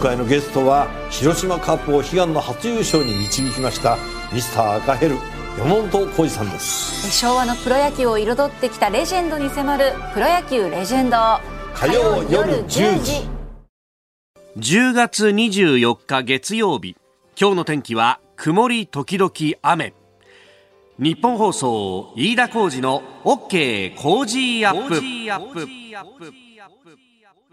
回のゲストは広島カップを悲願の初優勝に導きましたミスター赤ヘル山本浩二さんです。昭和のプロ野球を彩ってきたレジェンドに迫る「プロ野球レジェンド」火曜夜10時。10月24日月曜日。今日の天気は曇り時々雨。日本放送飯田浩二の OK 工事アップ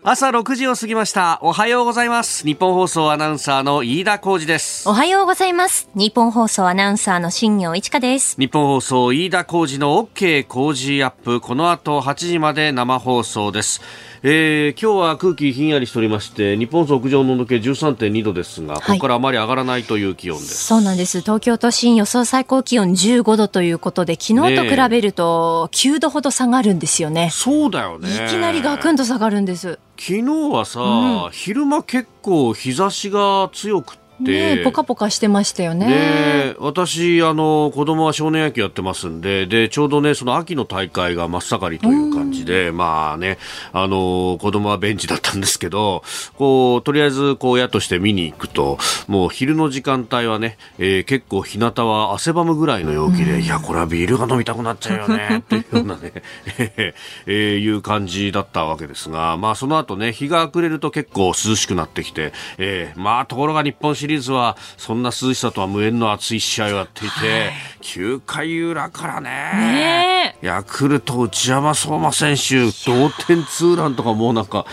朝6時を過ぎました。おはようございます。日本放送アナウンサーの飯田浩二です。おはようございます。日本放送アナウンサーの新業一華です。日本放送飯田浩二の OK 工事アップ。この後8時まで生放送ですえー、今日は空気ひんやりしておりまして日本屋上の温度計13.2度ですが、ここからあまり上がらないという気温ですそうなんです。東京都心予想最高気温15度ということで、昨日と比べると9度ほど下がるんですよね。そうだよねいきなりガクンと下がるんです。昨日はさ、昼間結構日差しが強くってねえポカポカしてましたよね。で私あの子供は少年野球やってますんででちょうどねその秋の大会が真っ盛りという感じで、まあねあの子供はベンチだったんですけどこうとりあえずこう親として見に行くともう昼の時間帯はね、えー結構日向は汗ばむぐらいの陽気で、いやこれはビールが飲みたくなっちゃうよね っていうようなね、えーいう感じだったわけですがまあその後ね日が暮れると結構涼しくなってきて、えーまあところが日本シリーズはそんな涼しさとは無縁の熱い試合をやっていて、9回裏からねねヤクルト内山相馬選手同点ツーランとかもうなんか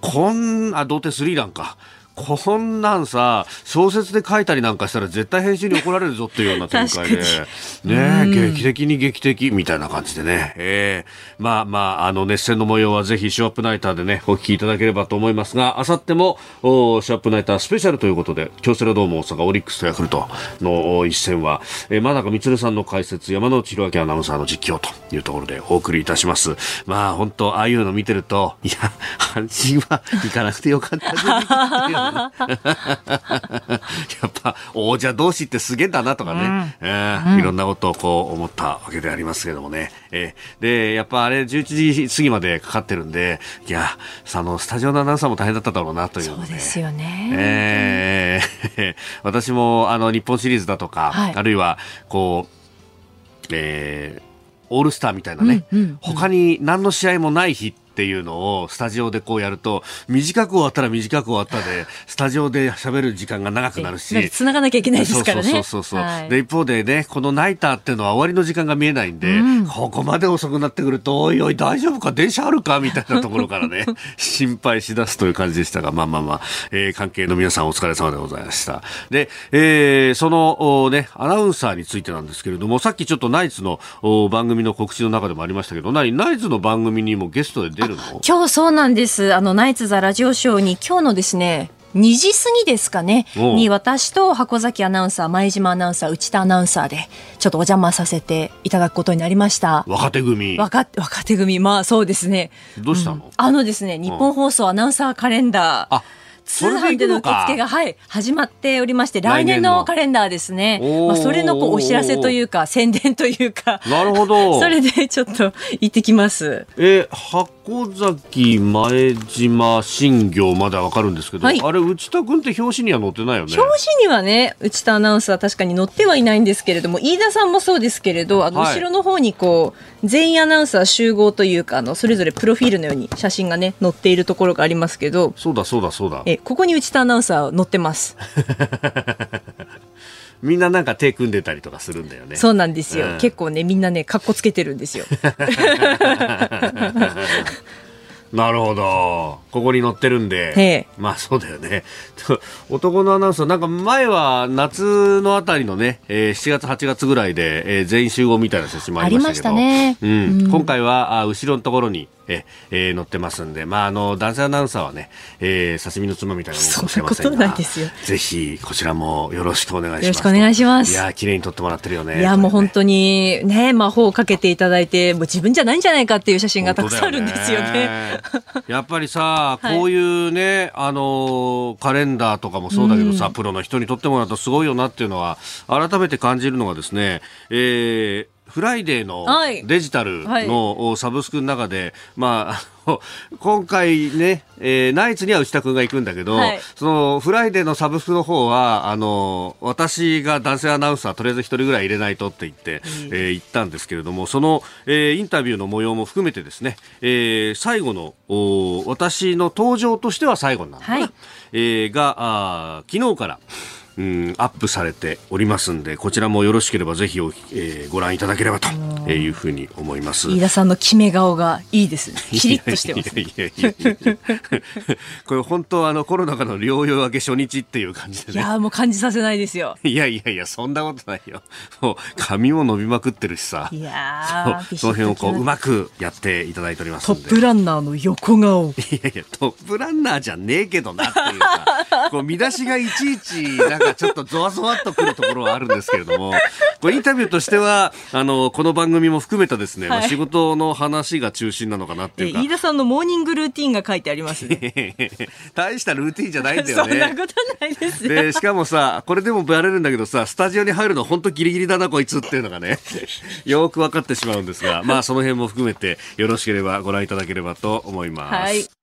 こんあ同点スリーランかこんなんさ小説で書いたりなんかしたら絶対編集に怒られるぞっていうような展開で。確ねえ劇的に劇的みたいな感じでね、ええ。まあまああの熱戦の模様はぜひショーアップナイターでねお聞きいただければと思いますがあさってもおショーアップナイタースペシャルということで京セラドーム大阪オリックスとヤクルトのお一戦は、えー、真中光さんの解説山之内弘明アナウンサーの実況というところでお送りいたします。まあ本当ああいうの見てるといや阪神は行かなくてよかったやっぱ王者同士ってすげえんだなとかね、えーいろんなことをこう思ったわけでありますけどもね、えーでやっぱあれ11時過ぎまでかかってるんでいやあのスタジオのアナウンサーも大変だっただろうなというのそうですよね。えー 私もあの日本シリーズだとか、はい。あるいはこう、えーオールスターみたいなね、うんうんうん。他に何の試合もない日っていうのをスタジオでこうやると短く終わったら短く終わったでスタジオで喋る時間が長くなるし。繋がなきゃいけないですからね。そうそうそうで一方でねこのナイターっていうのは終わりの時間が見えないんで、ここまで遅くなってくるとおいおい大丈夫か？電車あるかみたいなところからね 心配しだすという感じでしたがまあまあまあ、えー関係の皆さんお疲れ様でございました。で、えーそのおねアナウンサーについてなんですけれどもさっきちょっとナイツのお番組の告知の中でもありましたけど何？ナイツの番組にもゲストで出るの？今日そうなんです。あの、ナイツ・ザ・ラジオショーに今日のですね、2時過ぎですかね、に私と箱崎アナウンサー、前島アナウンサー、内田アナウンサーで、ちょっとお邪魔させていただくことになりました。若手組若若手組、まあそうですね。どうしたの、あのですね、日本放送アナウンサーカレンダー。あ通販での受付が、はい、始まっておりまして、来年のカレンダーですね。まあ、それのこうお知らせというか、宣伝というか。なるほど。それでちょっと行ってきます。え箱崎前島新業まではわかるんですけど、はい。あれ内田君って表紙には載ってないよね。表紙にはね、内田アナウンサー確かに載ってはいないんですけれども、飯田さんもそうですけれど、あの、はい。後ろの方にこう、全員アナウンサー集合というか、あの、それぞれプロフィールのように写真がね、載っているところがありますけど、そうだそうだそうだ。え、ここに内田アナウンサー載ってます。みんななんか手組んでたりとかするんだよね。そうなんですよ。うん。結構ね、みんなね、かっこつけてるんですよ。なるほど。ここに載ってるんで、ええ。まあそうだよね。男のアナウンサーなんか前は夏のあたりのね、えー7月8月ぐらいで、えー全員集合みたいな写真もありましたけど。ありましたね。うん。今回はあ後ろのところにええー載ってますんで、まあ、あの男性アナウンサーはね、えー刺身のつまみたいなものかもしれませんがないですよ。ぜひこちらもよろしくお願いします。よろしくお願いします。いやー綺麗に撮ってもらってるよね。いや、もう本に当にね、魔法をかけていただいて、もう自分じゃないんじゃないかっていう写真がたくさんあるんですよね。やっぱりさ、はい。こういうね、あのーカレンダーとかもそうだけどさ、プロの人にとってもらうとすごいよなっていうのは、改めて感じるのがですね、えーフライデーのはい。デジタルのサブスクの中で、まあ、あの今回ね、えーナイツには内田君が行くんだけど、はい。そのフライデーのサブスクの方は、あの、私が男性アナウンサーとりあえず一人ぐらい入れないとって言って、えー行ったんですけれども、その、えーインタビューの模様も含めてですね、えー最後の、お私の登場としては最後になるのかな、はい。えーが、あー昨日から、うん、アップされておりますんで、こちらもよろしければぜひお、えーご覧いただければというふうに思います。飯田さんの決め顔がいいですね。キリッとしてます。いやいやいやいやこれ本当あのコロナ禍の療養明け初日っていう感じでね。いやーもう感じさせないですよ。いやいやいや、そんなことないよ。もう髪も伸びまくってるしさ。いやー、そうその辺をこううまく。くやっていただいております。トップランナーの横顔。いやいや、トップランナーじゃねえけどなっていうさ、こう見出しがいちいちなんかちょっとゾワゾワっとくるところはあるんですけれども、これインタビューとしては、あの、この番組も含めたですね、まあはい仕事の話が中心なのかなっていうかえ飯、田さんのモーニングルーティンが書いてありますね。大したルーティンじゃないんだよ そんなね。ことないですよ。で、しかもさ、これでもバレるんだけどさ、スタジオに入るの本当ギリギリだな、こいつっていうのがね、よく分かってしまうんですが、まあその辺も含めてよろしければご覧いただければと思います。はい。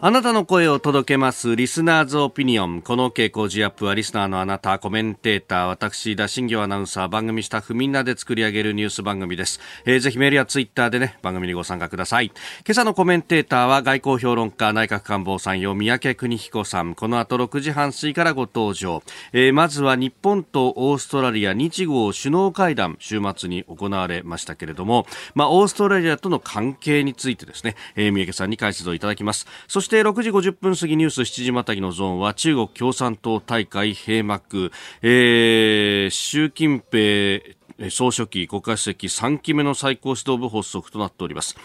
あなたの声を届けます、リスナーズオピニオン。この傾向ジアップは、リスナーのあなた、コメンテーター、私、田新行アナウンサー、番組スタッフみんなで作り上げるニュース番組です。えーぜひメールやツイッターでね、番組にご参加ください。今朝のコメンテーターは、外交評論家、内閣官房参与、三宅邦彦さん。この後6時半過ぎからご登場。えーまずは日本とオーストラリア、日豪首脳会談、週末に行われましたけれども、まあ、オーストラリアとの関係についてですね、えー三宅さんに解説をいただきます。そしして6時50分過ぎニュース7時またぎのゾーンは中国共産党大会閉幕、えー習近平総書記、国家主席3期目の最高指導部発足となっております。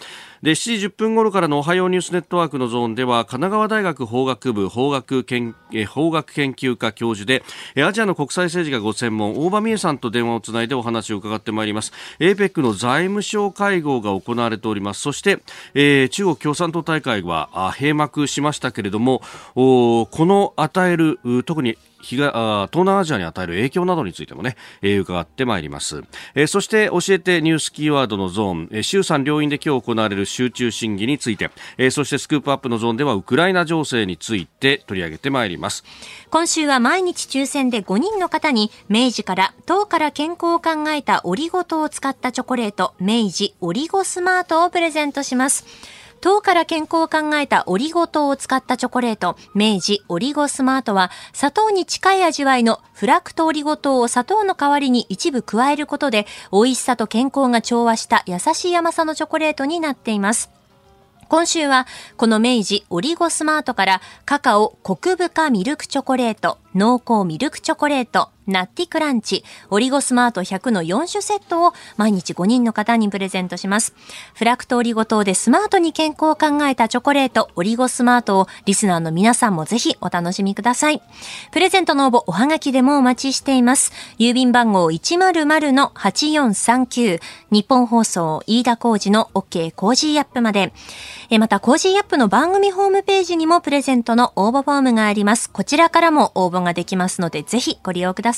で、7時10分頃からのおはようニュースネットワークのゾーンでは、神奈川大学法学部法学研法学研究科教授で、アジアの国際政治がご専門、大場美恵さんと電話をつないでお話を伺ってまいります。APEC の財務省会合が行われております。そして、えー中国共産党大会は閉幕しましたけれども、この与える、特に東南アジアに与える影響などについてもね、えー伺ってまいります、えーそして教えてニュースキーワードのゾーン、えー衆参両院で今日行われる集中審議について、えーそしてスクープアップのゾーンではウクライナ情勢について取り上げてまいります。今週は毎日抽選で5人の方に明治から糖から健康を考えたオリゴ糖を使ったチョコレート明治オリゴスマートをプレゼントします。糖から健康を考えたオリゴ糖を使ったチョコレート、明治オリゴスマートは、砂糖に近い味わいのフラクトオリゴ糖を砂糖の代わりに一部加えることで、美味しさと健康が調和した優しい甘さのチョコレートになっています。今週は、この明治オリゴスマートから、カカオコク深ミルクチョコレート、濃厚ミルクチョコレート、ナッティクランチ、オリゴスマート100の4種セットを毎日5人の方にプレゼントします。フラクトオリゴ糖でスマートに健康を考えたチョコレート、オリゴスマートをリスナーの皆さんもぜひお楽しみください。プレゼントの応募、おはがきでもお待ちしています。郵便番号100-8439、ニッポン放送飯田浩司の OK Cozy up まで。えまた、 Cozy up の番組ホームページにもプレゼントの応募フォームがあります。こちらからも応募ができますので、ぜひご利用ください。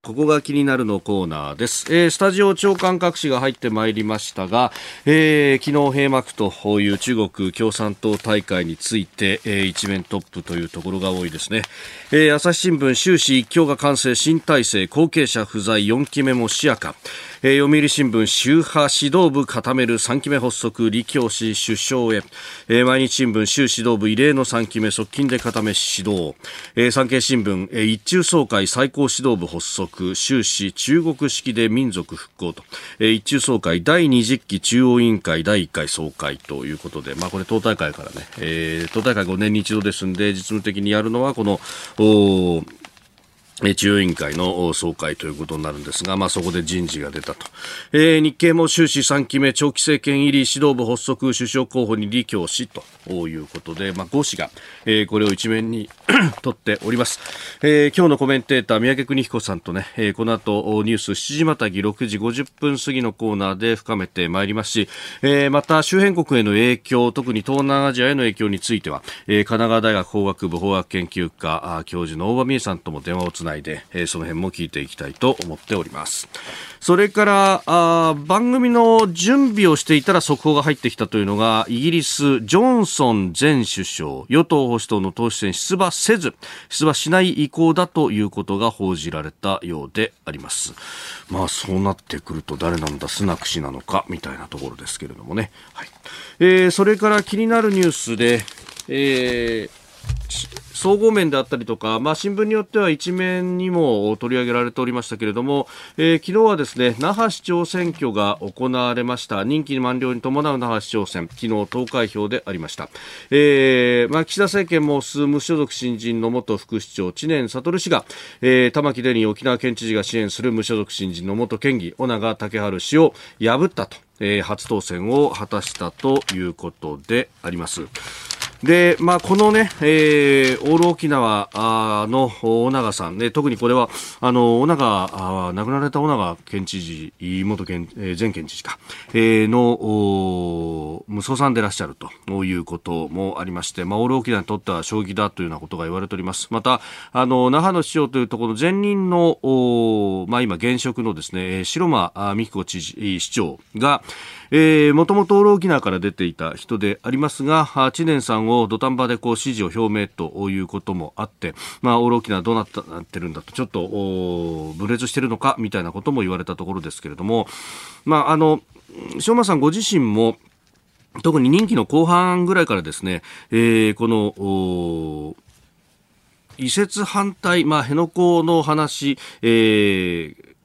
ここが気になるのコーナーです、えースタジオ長官各紙が入ってまいりましたが、えー昨日閉幕という中国共産党大会について、えー一面トップというところが多いですね、えー朝日新聞終始一強が完成新体制後継者不在4期目も視野か。えー読売新聞宗派指導部固める3期目発足李強氏首相へ、えー毎日新聞州指導部異例の3期目側近で固め指導、えー産経新聞、えー一中総会最高指導部発足。終始中国式で民族復興と、えー一中総会第20期中央委員会第1回総会ということで、まあこれ党大会からね、えー党大会5年に一度ですんで実務的にやるのはこのお中央委員会の総会ということになるんですが、まあそこで人事が出たと。えー日経も終始3期目長期政権入り指導部発足首相候補に李強氏ということで、まあ5氏が、えーこれを一面に 取っております。えー今日のコメンテーター、三宅邦彦さんとね、えーこの後ニュース7時またぎ6時50分過ぎのコーナーで深めてまいりますし、えーまた周辺国への影響、特に東南アジアへの影響については、えー神奈川大学法学部法学研究科教授の大場美恵さんとも電話をつなないで、えー、その辺も聞いていきたいと思っております。それからあ番組の準備をしていたら速報が入ってきたというのがイギリスジョンソン前首相与党保守党の党首選出馬せず出馬しない意向だということが報じられたようであります。まあそうなってくると誰なんだスナク氏なのかみたいなところですけれどもね、はい。えー、それから気になるニュースで、えー総合面であったりとか、まあ、新聞によっては一面にも取り上げられておりましたけれども、えー、昨日はですね那覇市長選挙が行われました任期満了に伴う那覇市長選昨日投開票でありました、えーまあ、岸田政権も数無所属新人の元副市長知念悟氏が、えー、玉城デニー沖縄県知事が支援する無所属新人の元県議尾長武春氏を破ったと、えー、初当選を果たしたということであります。で、まあ、このね、えー、オール沖縄の尾長さんね、特にこれは、あの、尾長、亡くなられた尾長県知事、元県、えー、前県知事か、えー、の、息子さんでいらっしゃるということもありまして、まあ、オール沖縄にとっては将棋だというようなことが言われております。また、あの、那覇の市長というところの前任の、まあ、今、現職のですね、白間美希子知事、市長が、もともとオール沖縄から出ていた人でありますが、知念さんを土壇場でこう支持を表明ということもあって、まあ、オール沖縄どうなっなってるんだと、ちょっと分裂してるのかみたいなことも言われたところですけれども、まあ、あの、昌磨さんご自身も、特に任期の後半ぐらいからですね、えー、この、移設反対、まあ、辺野古の話、えー、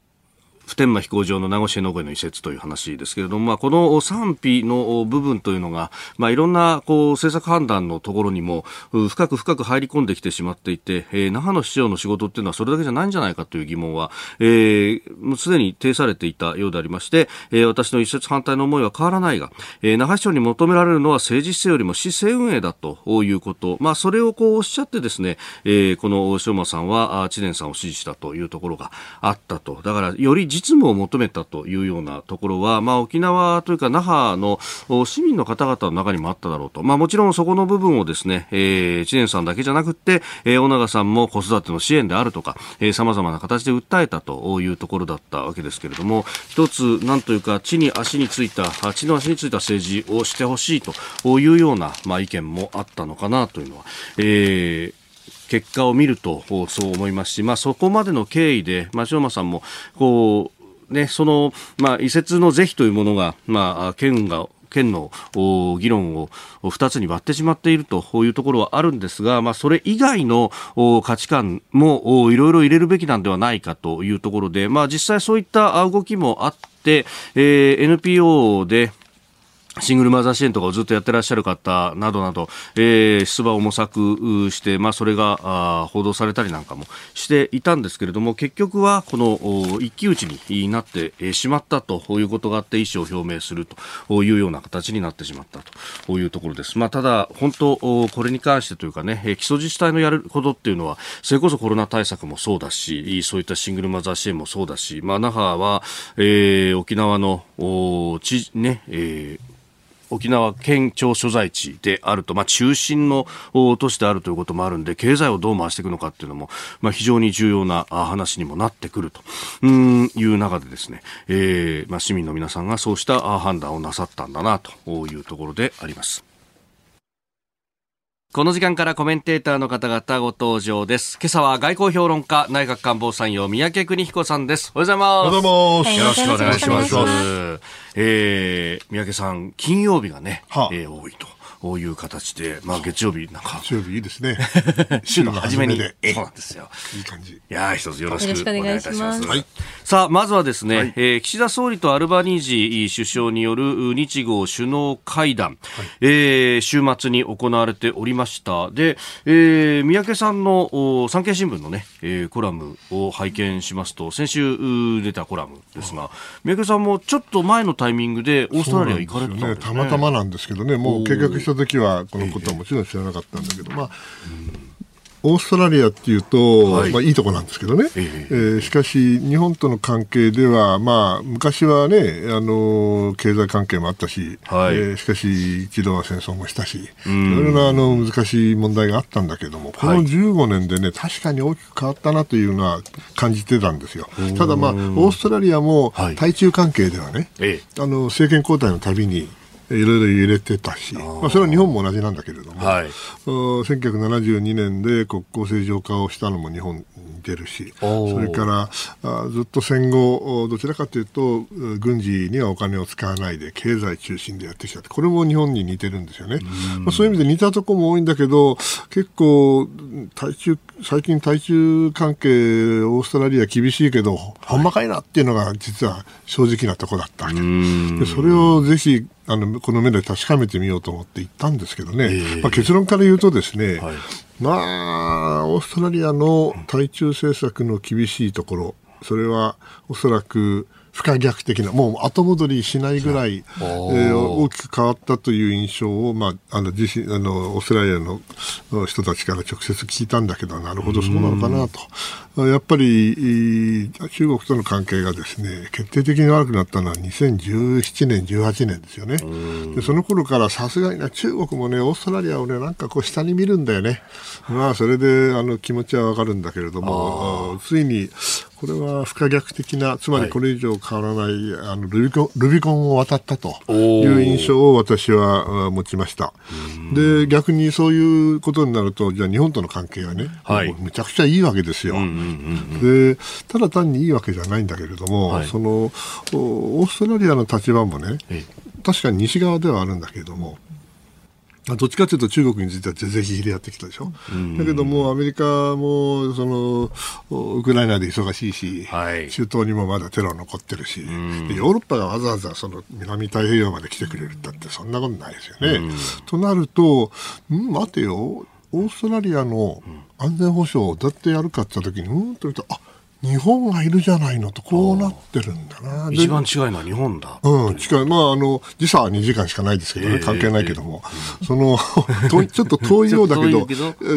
普天間飛行場の名護市の越の移設という話ですけれども、まあ、この賛否の部分というのが、まあ、いろんなこう政策判断のところにも深く深く入り込んできてしまっていて、えー、那覇の市長の仕事っていうのはそれだけじゃないんじゃないかという疑問は、えー、もうすでに呈されていたようでありまして、えー、私の移設反対の思いは変わらないが、えー、那覇市長に求められるのは政治姿勢よりも市政運営だということ、まあ、それをこうおっしゃってですね、えー、この塩間さんは知念さんを支持したというところがあったと。だから、より実務を求めたというようなところは、まあ、沖縄というか那覇の市民の方々の中にもあっただろうと、まあ、もちろんそこの部分をですね、えー、知念さんだけじゃなくって、えー、尾長さんも子育ての支援であるとか、さまざまな形で訴えたというところだったわけですけれども、一つ、なんというか、地に足についた、地の足についた政治をしてほしいというような、まあ、意見もあったのかなというのは、えー結果を見るとそう思いますし、まあ、そこまでの経緯で、まあ、塩間さんもこう、ね、その、まあ、移設の是非というものが、まあ、県が県の議論を2つに割ってしまっているというところはあるんですが、まあ、それ以外の価値観もいろいろ入れるべきなんではないかというところで、まあ、実際そういった動きもあって、えー、NPO でシングルマザー支援とかをずっとやってらっしゃる方などなど、えー、出馬を模索して、まあ、それがあ報道されたりなんかもしていたんですけれども、結局はこの一騎打ちになってしまったということがあって、意思を表明するというような形になってしまったというところです。まあ、ただ、本当、これに関してというかね、基礎自治体のやることっていうのは、それこそコロナ対策もそうだし、そういったシングルマザー支援もそうだし、まあ、那覇は、えー、沖縄の、ね、えー沖縄県庁所在地であると、まあ、中心の都市であるということもあるんで経済をどう回していくのかっていうのも、まあ、非常に重要な話にもなってくるという中でですね、えーまあ、市民の皆さんがそうした判断をなさったんだなというところであります。この時間からコメンテーターの方々ご登場です。今朝は外交評論家、内閣官房参与、三宅邦彦さんです。おはようございます。おはようございます。よろしくお願いします。えー、三宅さん、金曜日がね、はあ、えー、多いと。こういう形で、まあ月曜日なんか。月曜日いいですね。週の初めに。そうなんですよ。いい感じ。いや一つよろしくお願いいたします。はい、さあ、まずはですね、はい、えー、岸田総理とアルバニージ首相による日豪首脳会談、はい、えー、週末に行われておりました。で、えー、三宅さんの産経新聞のね、えー、コラムを拝見しますと、先週出たコラムですが、三宅さんもちょっと前のタイミングでオーストラリア行かれてたんですね。たまたまなんですけどね、もう計画した時はこのことはもちろん知らなかったんだけど、まあ、オーストラリアっていうと、はい。いまあ、いいとこなんですけどね、ええ。ーしかし、日本との関係では、まあ、昔はね、あの経済関係もあったし、はい。えーしかし、一度は戦争もしたし、いろいろなあの難しい問題があったんだけども、この15年でね、確かに大きく変わったなというのは感じてたんですよ。ただ、まあ、オーストラリアもはい。対中関係ではね、え。あの政権交代のたびに、いろいろ揺れてたし、まあ、それは日本も同じなんだけれども、はい。うん1972年で国交正常化をしたのも日本に出るし、それからあずっと戦後、どちらかというと、う軍事にはお金を使わないで、経済中心でやってきたって、これも日本に似てるんですよね。まあ、そういう意味で似たところも多いんだけど、結構、対中、最近対中関係、オーストラリア厳しいけど、ほんまかいなっていうのが実は正直なところだったわけ。でそれをぜひあのこの目で確かめてみようと思って行ったんですけどね、ええ。まあ、結論から言うとですね、はい。まあ、オーストラリアの対中政策の厳しいところ、それはおそらく不可逆的な、もう後戻りしないぐらい、えー大きく変わったという印象を、まあ、あの自身あのオーストラリアの人たちから直接聞いたんだけど、なるほど、そうなのかなと。やっぱり中国との関係がですね決定的に悪くなったのは2017年、18年ですよね。でその頃からさすがにね中国もねオーストラリアをねなんかこう下に見るんだよね。まあそれであの気持ちはわかるんだけれども、あついにこれは不可逆的なつまりこれ以上変わらない、あのルビコンルビコンを渡ったという印象を私はあ持ちました。で逆にそういうことになるとじゃあ日本との関係はね、はいめちゃくちゃいいわけですよ。でただ単にいいわけじゃないんだけれども、はいそのおオーストラリアの立場もねえ確かに西側ではあるんだけれども。あどっちかというと中国については是々非々でやってきたでしょ。だけどもアメリカもそのおウクライナで忙しいし、はい。中東にもまだテロ残ってるし、でヨーロッパがわざわざその南太平洋まで来てくれるんだってそんなことないですよね。となると、ん待てよ、オーストラリアの安全保障をどうやってやるかって言った時に、うんと言うと、あ日本がいるじゃないのとこうなってるんだな。で一番違いのは日本だ。うん、近い。まあ、あの、時差は2時間しかないですけどね、ええ関係ないけども。その、遠いちょっと遠いようだ けど、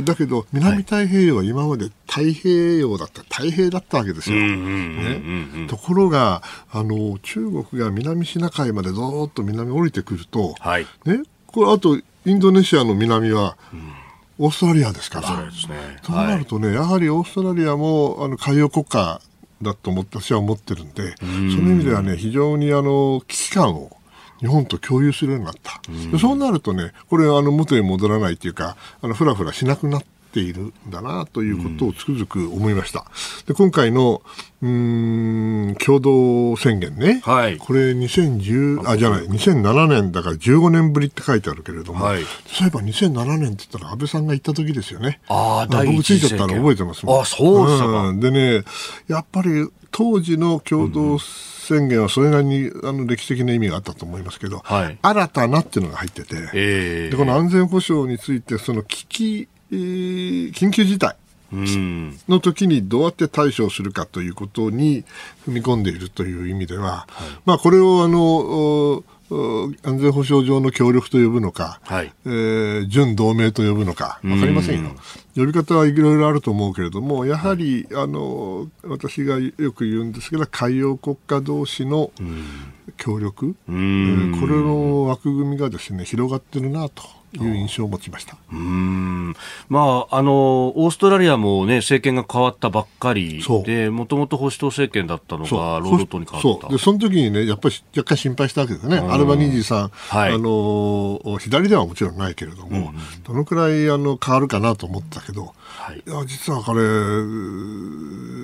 だけど、南太平洋は今まで太平洋だった、太平だったわけですよ。ね。ところが、あの、中国が南シナ海までずーっと南降りてくると、はい。ね、これあと、インドネシアの南は、オーストラリアですから。そうですね。そうなるとね、やはりオーストラリアもあの海洋国家だと思って私は思ってるんで、その意味ではね、非常にあの危機感を日本と共有するようになった。でそうなるとね、これあの元に戻らないというか、あのふらふらしなくなっているんだなということをつくづく思いました。で今回のうん共同宣言ね、はいこれ2010あじゃない2007年だから15年ぶりって書いてあるけれども、はいそういえば2007年って言ったら安倍さんが行った時ですよね。ああ、僕ついちゃったの政権覚えてますもんあそうでしたか。んでね、やっぱり当時の共同宣言はそれなりにあの歴史的な意味があったと思いますけど、はい新たなっていうのが入ってて、ええでこの安全保障について、その危機、緊急事態うん。の時にどうやって対処するかということに踏み込んでいるという意味では、まあこれをあの安全保障上の協力と呼ぶのか、はい。えー準同盟と呼ぶのか分かりませんよ。呼び方はいろいろあると思うけれども、やはり、あの私がよく言うんですけど、海洋国家同士の協力、えーこれの枠組みがですね広がってるなという印象を持ちました。うん。まあ、あの、オーストラリアもね、政権が変わったばっかりで、もともと保守党政権だったのが、労働党に変わった。そう。でその時にね、やっぱり若干心配したわけですね、アルバニージーさん、はい。あの左ではもちろんないけれども、どのくらいあの変わるかなと思ったけど、はい。いや実はこれ、う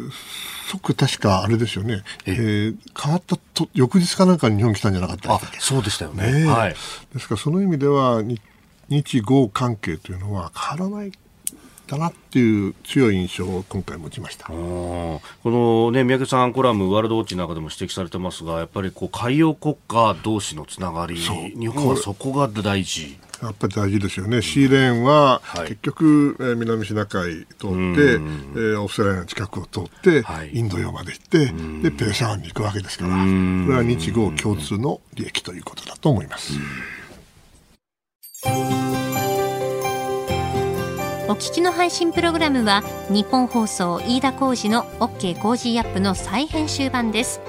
ー即確かあれですよね、えー変わったと翌日かなんかに日本来たんじゃなかったそうでしたよね。ねえ。はい。ですからその意味では日日豪関係というのは変わらないだなっていう強い印象を今回持ちました。うんこのね、三宅さんコラム、ワールドウォッチの中でも指摘されてますが、やっぱりこう海洋国家同士のつながり、日本はそこが大事。やっぱり大事ですよね、シーレーンははい。結局、えー南シナ海通って、えーオーストラリアの近くを通って、はい。インド洋まで行って、でペルシャ湾に行くわけですから、これは日豪共通の利益ということだと思います。お聞きの配信プログラムは日本放送飯田浩司の OK コージーアップの再編集版です。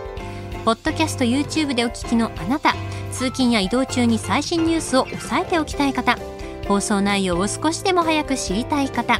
ポッドキャスト YouTube でお聞きのあなた通勤や移動中に最新ニュースを押さえておきたい方放送内容を少しでも早く知りたい方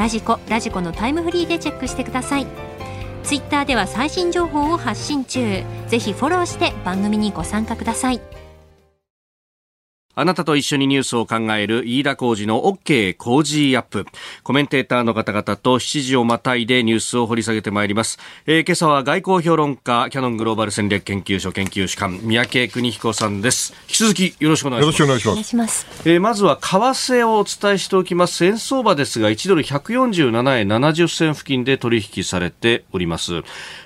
ラジコラジコのタイムフリーでチェックしてください。ツイッターでは最新情報を発信中。ぜひフォローして番組にご参加ください。あなたと一緒にニュースを考える飯田浩二の OK 工事アップ。コメンテーターの方々と7時をまたいでニュースを掘り下げてまいります。えー、今朝は外交評論家、キャノングローバル戦略研究所研究主幹、三宅邦彦さんです。引き続きよろしくお願いします。よろしくお願いします。えー、まずは為替をお伝えしておきます。円相場ですが、1ドル147円70銭付近で取引されております。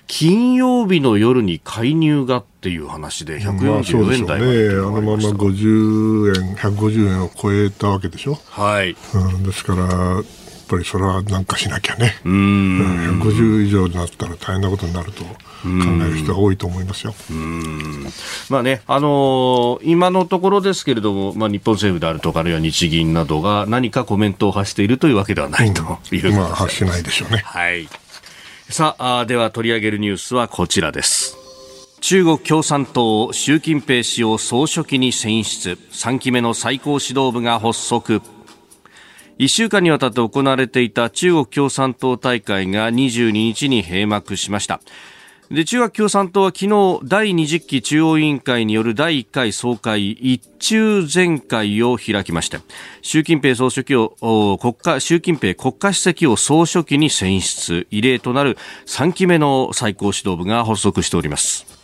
金曜日の夜に介入がっていう話で144円台まで、ね、あのまま50円、150円を超えたわけでしょ。はい。うん、ですから、やっぱりそれはなんかしなきゃね。うん。150以上になったら大変なことになると。考える人が多いと思いますよ。まあね、あのー、今のところですけれども、まあ、日本政府であるとか、あるいは日銀などが何かコメントを発しているというわけではないということです、まあ、発しないでしょうね。はい。さあでは取り上げるニュースはこちらです。中国共産党習近平氏を総書記に選出。3期目の最高指導部が発足。1週間にわたって行われていた中国共産党大会が22日に閉幕しました。で中学共産党は昨日第20期中央委員会による第1回総会一中全会を開きまして習近平総書記を国家習近平国家主席を総書記に選出。異例となる3期目の最高指導部が発足しております。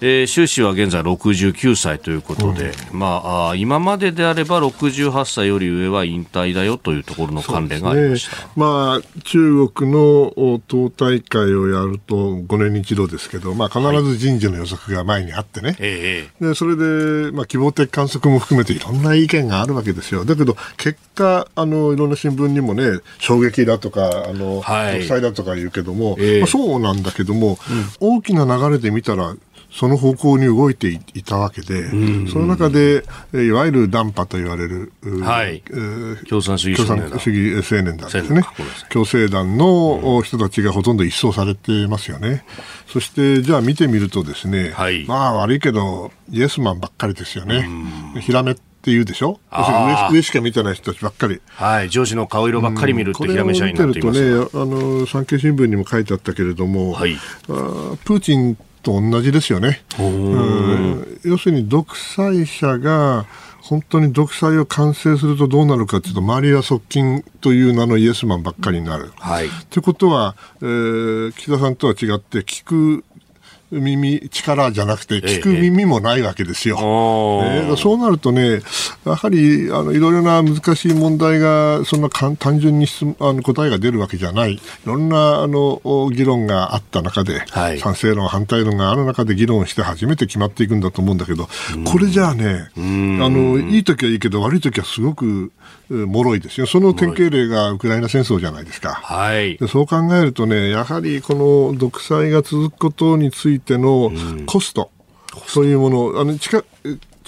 えー、習氏は現在69歳ということで、うん、まあ、今までであれば68歳より上は引退だよというところの関連がありました、ね、まあ、中国の党大会をやると5年に一度ですけど、まあ、必ず人事の予測が前にあってね、はい、でそれで、まあ、希望的観測も含めていろんな意見があるわけですよ。だけど結果あのいろんな新聞にもね衝撃だとかあの、はい、だとか言うけども、えー、まあ、そうなんだけども、うん、大きな流れで見たらその方向に動いていたわけで、その中で、いわゆるダンパと言われる、はい、共産主義主義青年団ですね。共青団の人たちがほとんど一掃されてますよね。そして、じゃあ見てみるとですね、はい、まあ悪いけど、イエスマンばっかりですよね。ひらめって言うでしょ？上上しか見てない人たちばっかり。はい、上司の顔色ばっかり見るってひらめ社員になっていますこれを見てるとね、あの、産経新聞にも書いてあったけれども、はい、あプーチンと同じですよね。要するに独裁者が本当に独裁を完成するとどうなるかというと周りは側近という名のイエスマンばっかりになる。はい、ということは、えー、岸田さんとは違って聞く耳、力じゃなくて、聞く耳もないわけですよ。ええ。ー、そうなるとね、やはり、あの、いろいろな難しい問題が、そんな単純にあの答えが出るわけじゃない。いろんな、あの、議論があった中で、はい、賛成論、反対論がある中で議論して初めて決まっていくんだと思うんだけど、これじゃあね、あの、いい時はいいけど、悪い時はすごく、脆いですよ。その典型例がウクライナ戦争じゃないですか。はい。そう考えるとね、やはりこの独裁が続くことについてのコスト、うん、そういうもの、あの近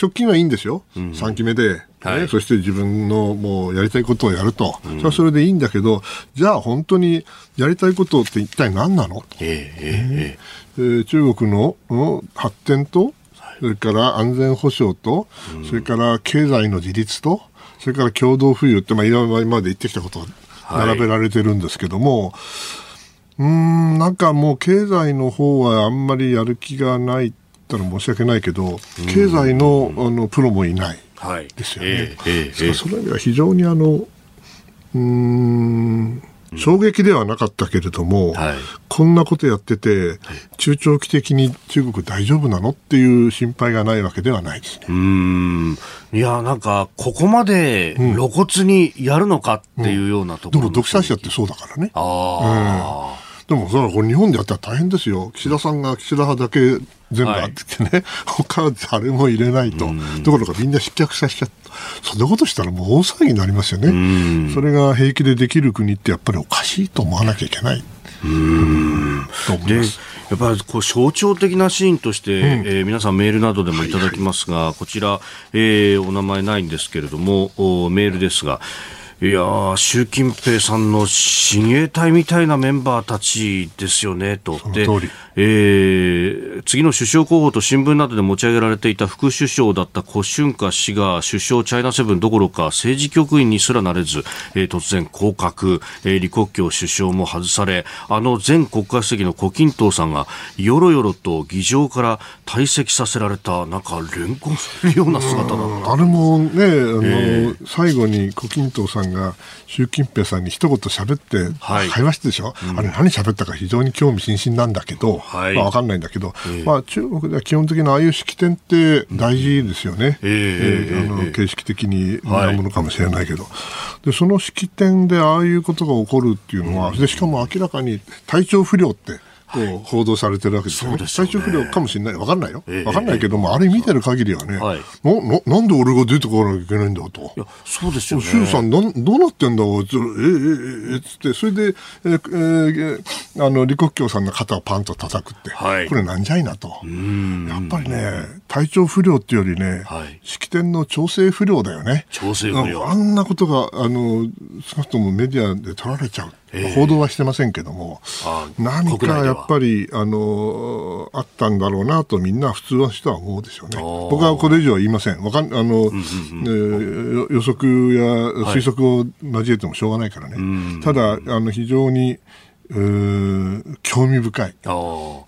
直近はいいんですよ。うん、3期目で。はい、そして自分のもうやりたいことをやると、うん、それはそれでいいんだけど、じゃあ本当にやりたいことって一体何なの、えー、えー、中国の発展と、それから安全保障と、それから経済の自立と、それから共同富裕って、まあ、今まで言ってきたこと並べられてるんですけども、はい、うんなんかもう経済の方はあんまりやる気がないったら申し訳ないけど経済のあのプロもいないですよね。はいえーえー、その意味は非常にあのうん衝撃ではなかったけれども、はい。こんなことやってて、中長期的に中国大丈夫なのっていう心配がないわけではないですね。うーん。いや、なんか、ここまで露骨にやるのかっていうようなところの、でも独裁者ってそうだからね。あでもそれはこれ日本でやったら大変ですよ。岸田さんが岸田派だけ全部あっててね、他は誰も入れないと。ところがみんな失脚させちゃった。そんなことしたらもう大騒ぎになりますよね。それが平気でできる国ってやっぱりおかしいと思わなきゃいけない。と思あ。で、やいます。っぱりこう象徴的なシーンとして、えー皆さんメールなどでもいただきますが、こちら、えーお名前ないんですけれども、おメールですが、いやー、習近平さんの親衛隊みたいなメンバーたちですよね、と。えー次の首相候補と新聞などで持ち上げられていた副首相だった胡春華氏が首相チャイナセブンどころか政治局員にすらなれず、えー突然降格、えー李克強首相も外され、あの前国家主席の胡錦涛さんがよろよろと議場から退席させられた、なんか連行するような姿だった。あれもね、あの、最後に胡錦涛さんが習近平さんに一言喋ってはい。会話してでしょ、あれ何喋ったか非常に興味津々なんだけど、はい。まあわかんないんだけど、まあ中国では基本的なああいう式典って大事ですよね。えええーあのええ。形式的にはいなものかもしれないけど、でその式典でああいうことが起こるっていうのは、でしかも明らかに体調不良ってこう報道されてるわけですよね。そうですよね体調不良かもしれない。わかんないよええ。わかんないけども、あれ見てる限りはね、はいなななんで俺が出てこなきゃいけないんだと。いや、そうですよね。周さんなん、どうなってんだつえええええつって、それで、えええあの、李克強さんの肩をパンと叩くって、はいこれなんじゃいなと。やっぱりね、体調不良っていうよりね、はい式典の調整不良だよね。調整不良あんなことが、あの、少なくともメディアで取られちゃう。報道はしてませんけどもあ、何かやっぱり、あの、あったんだろうなとみんな普通の人は思うでしょうね。ー僕はこれ以上は言いません。わかん、あの、えー予測や推測を交えてもしょうがないからね。ただ、あの、非常に、興味深い。ああ。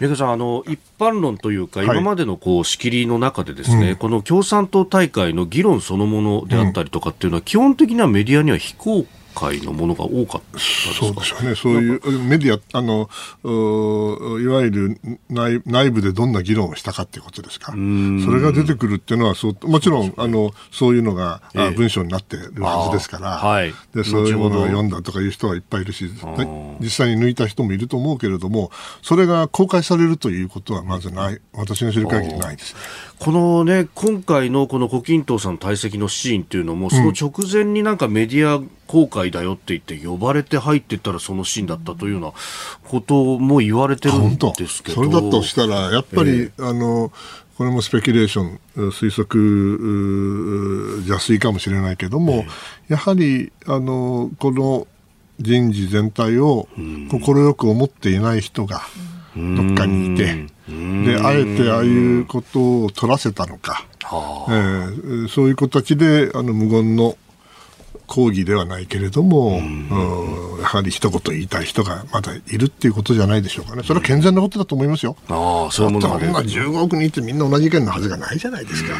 宮川さん、あの、一般論というか、はい今までのこう、仕切りの中でですね、この共産党大会の議論そのものであったりとかっていうのは、基本的にはメディアには非公開のものが多かった。ですかそうでしょうね。そういうメディア、あの、ういわゆる内内部でどんな議論をしたかっていうことですか。それが出てくるっていうのはそう、もちろん、あの、そういうのが、あええ。文章になってるはずですから、はい。で、そういうものを読んだとかいう人はいっぱいいるし、ー。実際に抜いた人もいると思うけれども、それが公開されるということはまずない、私の知る限りないですね。このね、今回のこの胡錦涛さんの退席のシーンっていうのも、その直前になんかメディア公開だよって言って呼ばれて入っていったらそのシーンだったというようなことも言われてるんですけど。それだとしたら、やっぱり、あの、これもスペキュレーション、う推測、う邪推かもしれないけども、やはり、あの、この人事全体を快く思っていない人がどっかにいて、で、あえてああいうことを取らせたのか、はえーそういう形で、あの、無言の抗議ではないけれども、うん。やはり一言言いたい人がまだいるっていうことじゃないでしょうかね。それは健全なことだと思いますよ。あああ、そういうものがね。だってこんな15億人いてみんな同じ意見のはずがないじゃないですか。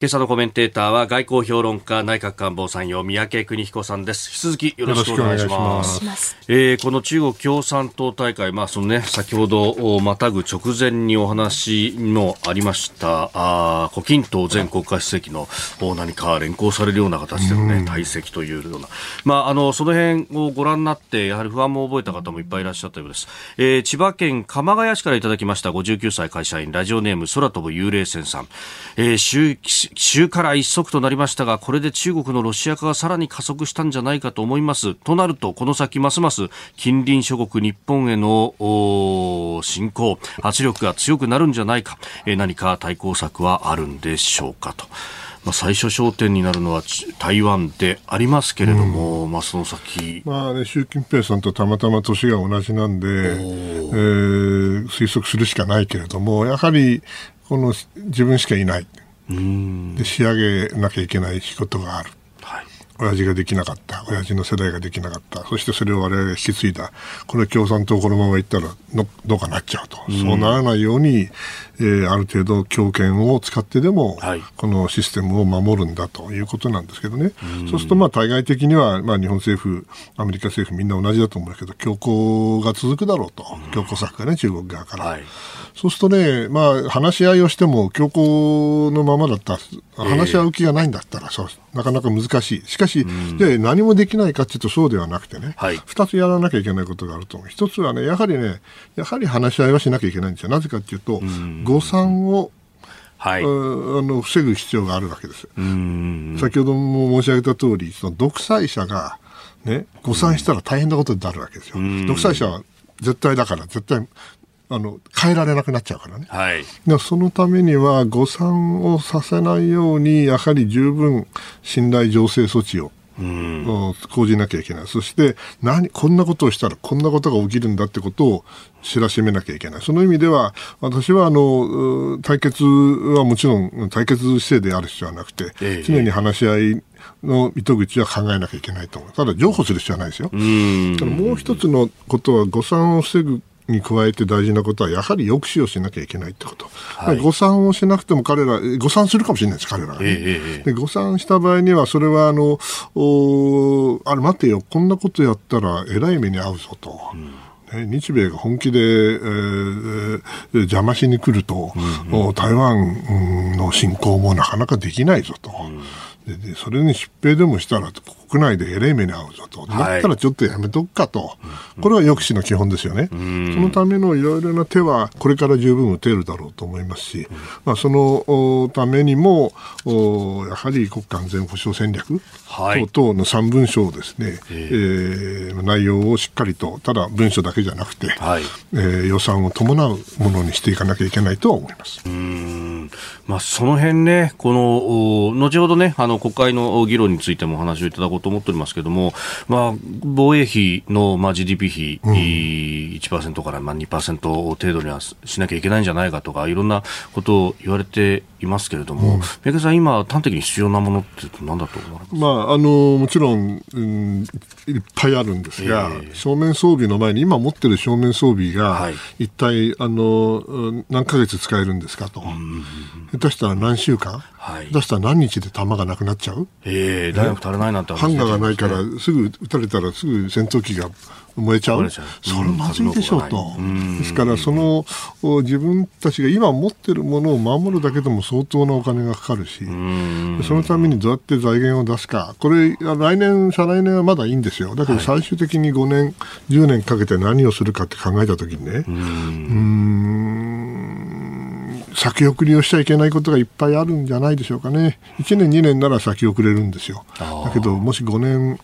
今朝のコメンテーターは外交評論家内閣官房参与三宅邦彦さんです。引き続きよろしくお願いしますし。ます。えーこの中国共産党大会、まあそのね、先ほどおまたぐ直前にお話もありました、あー胡錦涛前国家主席のお何か連行されるような形でのね、退席というような、まああの、その辺をご覧になって、やはり不安も覚えた方もいっぱいいらっしゃったようです。えー千葉県鎌ヶ谷市からいただきました59歳会社員、ラジオネーム空飛ぶ幽霊船さん。えー週、週から一足となりましたが、これで中国のロシア化がさらに加速したんじゃないかと思います。となると、この先ますます近隣諸国日本への侵攻、圧力が強くなるんじゃないか、えー何か対抗策はあるんでしょうかと。まあ、最初焦点になるのはち台湾でありますけれども、まあその先、まあね、習近平さんとたまたま年が同じなんで、えー推測するしかないけれども、やはり、この自分しかいない。で仕上げなきゃいけない仕事がある。はい。親父ができなかった。親父の世代ができなかった。そしてそれを我々が引き継いだ。これ共産党このままいったらのどうかなっちゃうと。そうならないように、えーある程度強権を使ってでも、はいこのシステムを守るんだということなんですけどね。そうするとまあ対外的には、まあ日本政府、アメリカ政府みんな同じだと思うけど、強硬が続くだろうと。強硬策がね、中国側から。はいそうするとね、まあ、話し合いをしても強硬のままだったら、話し合う気がないんだったら、そうなかなか難しい。しかし、じゃあ何もできないかっていうとそうではなくてね、はい二つやらなきゃいけないことがあると思う。一つはね、やはりね、やはり話し合いはしなきゃいけないんですよ。なぜかっていうと、誤算を、はい。うんあの防ぐ必要があるわけです。うん。先ほども申し上げた通り、その独裁者が、ね、誤算したら大変なことになるわけですよ。独裁者は絶対だから、絶対、あの、変えられなくなっちゃうからね。はい。でそのためには誤算をさせないように、やはり十分信頼醸成措置を、うん講じなきゃいけない。そして、何、こんなことをしたらこんなことが起きるんだってことを知らしめなきゃいけない。その意味では、私は、あの、う対決はもちろん対決姿勢である必要はなくて、ええ常に話し合いの糸口は考えなきゃいけないと思う。ただ、譲歩する必要はないですよ。うん。ただもう一つのことは誤算を防ぐに加えて大事なことはやはり抑止をしなきゃいけないってこと、はい。誤算をしなくても彼らえ誤算するかもしれないです彼らが、ね。えで誤算した場合にはそれはあのおあれ待てよこんなことやったらえらい目に遭うぞと。ね日米が本気で、えーえー邪魔しに来ると、お台湾うんの侵攻もなかなかできないぞと。ででそれに疾病でもしたら国内でえらい目に遭うぞと、はい。だったらちょっとやめとくかと、これは抑止の基本ですよね、そのためのいろいろな手はこれから十分打てるだろうと思いますし、まあ、そのおためにもおやはり国家安全保障戦略、はい。等々の3文書をですね、えー内容をしっかりと、ただ文書だけじゃなくて、はい。えー予算を伴うものにしていかなきゃいけないとは思います。うんまあ、その辺ね、この、お後ほどね、あの、国会の議論についてもお話をいただこうと思っておりますけれども、まあ、防衛費の、まあ、GDP 比、1%から、まあ、2%程度にはししなきゃいけないんじゃないかとか、いろんなことを言われていますけれども、三宅さん、今、端的に必要なものって何だと思われます？まあ、あのもちろん、うん、いっぱいあるんですが、ええ。正面装備の前に今持ってる正面装備が、はい。一体あのうん何ヶ月使えるんですかと、下手したら何週間、はい。下手したら何日で弾がなくなっちゃう？ええ大学足らないなんて話ハンガーがないからすぐ撃たれたらすぐ戦闘機が燃えちゃう？それまずいでしょうと。うん。ですからそのお自分たちが今持ってるものを守るだけでも相当なお金がかかるしうん。そのためにどうやって財源を出すか。これ来年再来年はまだいいんですよ。だけど最終的に5年10年かけて何をするかって考えた時にね。うーん先送りをしちゃいけないことがいっぱいあるんじゃないでしょうかね。1年、2年なら先送れるんですよ。だけど、もし5年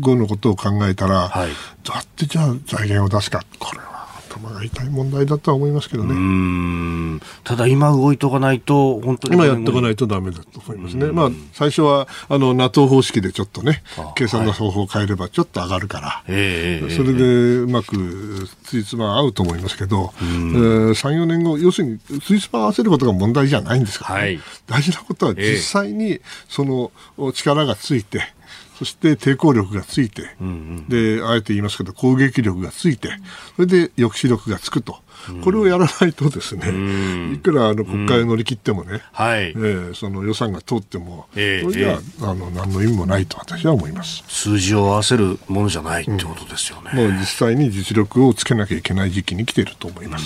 後のことを考えたら、はいどうやってじゃあ財源を出すか、これは頭が痛い問題だとは思いますけどね。うんただ今動いておかないと、本当に。今やっておかないとダメだと思いますね。まあ、最初は、あの、NATO 方式でちょっとねあ、計算の方法を変えればちょっと上がるから、ええええそれでうまくついつま合うと思いますけど、えー3、4年後、要するについつま合わせることが問題じゃないんですから、ねはい大事なことは実際にそのお力がついて、そして抵抗力がついて、で、あえて言いますけど、攻撃力がついて、それで抑止力がつくと。これをやらないとですね、いくらあの国会を乗り切ってもね、はいえ。ーその予算が通っても、ええそれじゃあ,、えあの何の意味もないと私は思います。数字を合わせるものじゃないってことですよね。もう実際に実力をつけなきゃいけない時期に来ていると思います。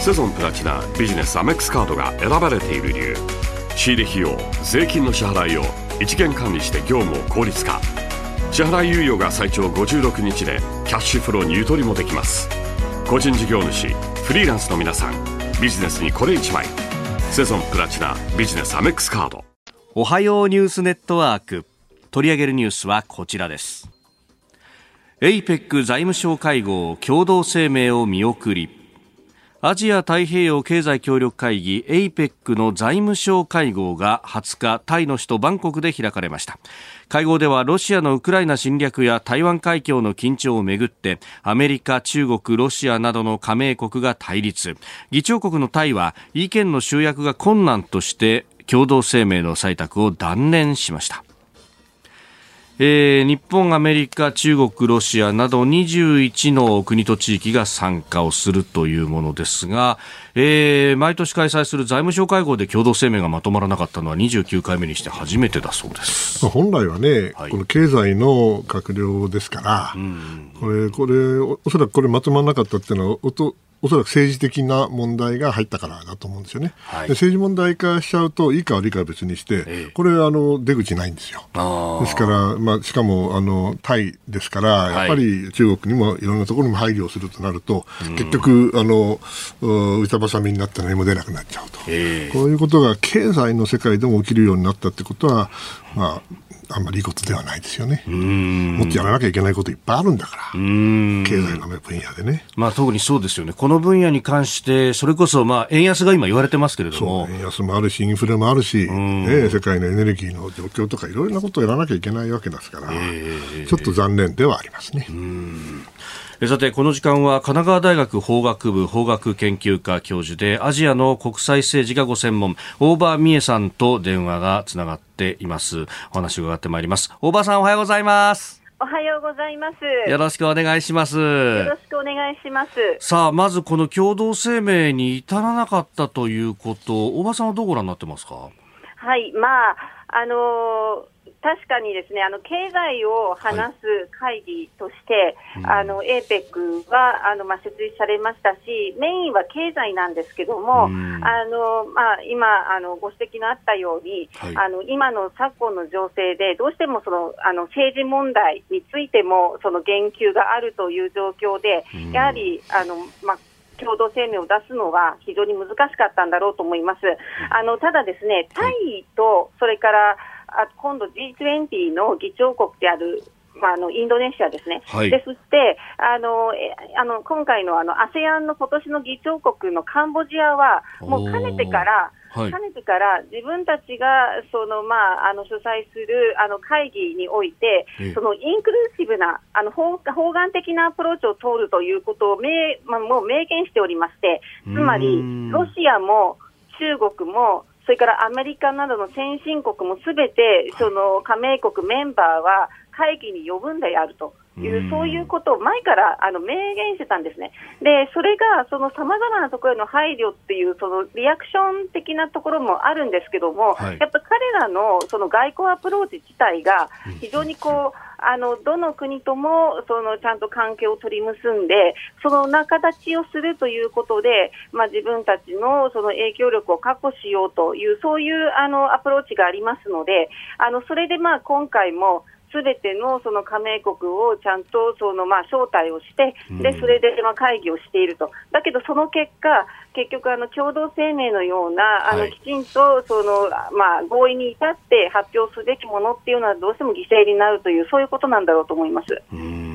セゾンプラチナビジネスアメックスカードが選ばれている理由仕入れ費用税金の支払いを一元管理して業務を効率化。支払い猶予が最長56日でキャッシュフローにゆとりもできます。個人事業主フリーランスの皆さんビジネスにこれ一枚。セゾンプラチナビジネスアメックスカード。おはようニュースネットワーク。取り上げるニュースはこちらです。APEC 財務相会合共同声明を見送り。アジア太平洋経済協力会議 APEC の財務省会合が20日タイの首都バンコクで開かれました。会合ではロシアのウクライナ侵略や台湾海峡の緊張をめぐってアメリカ、中国、ロシアなどの加盟国が対立。議長国のタイは意見の集約が困難として共同声明の採択を断念しました。えー日本、アメリカ、中国、ロシアなど21の国と地域が参加をするというものですが、えー毎年開催する財務省会合で共同声明がまとまらなかったのは29回目にして初めてだそうです。まあ本来はね、はいこの経済の閣僚ですから、これ、これ、おおそらくこれまとまらなかったっていうのは、おとおそらく政治的な問題が入ったからだと思うんですよね。はいで政治問題化しちゃうと、いいか悪いかは別にして、ええこれあの、出口ないんですよ。あですから、まあ、しかもあのタイですから、いやっぱり中国にもいろんなところにも配慮をするとなると、結局あの、う板挟みになって何も出なくなっちゃうと、ええこういうことが経済の世界でも起きるようになったってことは、まあ、あんまりいいことではないですよね。もっとやらなきゃいけないこといっぱいあるんだから、うん経済の分野でね。まあ、特にそうですよね。この分野に関して、それこそ、まあ、円安が今言われてますけれどそうも、円安もあるし、インフレもあるし、ね、世界のエネルギーの状況とか、いろいろなことをやらなきゃいけないわけですから、ちょっと残念ではありますね。えさて、この時間は神奈川大学法学部法学研究科教授で、アジアの国際政治がご専門、大場美恵さんと電話がつながっています。お話を伺ってまいります。大場さんおはようございます。おはようございます。よろしくお願いします。よろしくお願いします。さあ、まずこの共同声明に至らなかったということ、大場さんはどうご覧になってますか？はい、まあ、あのー確かにですね、あの、経済を話す会議として、あの、APEC は、あの、まあ、設立されましたし、メインは経済なんですけども、うん。あの、まあ、今、あの、ご指摘のあったように、はい。あの、今の昨今の情勢で、どうしてもその、あの、政治問題についても、その言及があるという状況で、やはり、あの、まあ、共同声明を出すのは非常に難しかったんだろうと思います。あのただですね、タイとそれからあ今度 G20 の議長国であるまあ、あのインドネシアですね、はい。でそしてあのえあの今回のあの ASEAN の今年の議長国のカンボジアは、もうかねてから、はい。かねてから自分たちがその、まあ、あの主催するあの会議においてええ、そのインクルーシブなあの包包含的なアプローチを通るということを明、まあ、もう明言しておりまして、つまりうん。ロシアも中国も、それからアメリカなどの先進国もすべて、その加盟国メンバーは会議に呼ぶんであるというう、ん。そういうことを前からあの明言してたんですね。で、それがその様々なところへの配慮っていう、そのリアクション的なところもあるんですけども、はい。やっぱ彼らのその外交アプローチ自体が非常にこう、あのどの国ともそのちゃんと関係を取り結んで、その仲立ちをするということで、まあ、自分たちのその影響力を確保しようという、そういうあのアプローチがありますので、あのそれでまあ今回も、すべてのその加盟国をちゃんとそのまあ招待をして、でそれでまあ会議をしていると、だけどその結果、結局、あの共同声明のような、あのはいきちんとその、まあ、合意に至って発表すべきものっていうのは、どうしても犠牲になるという、そういうことなんだろうと思います。うん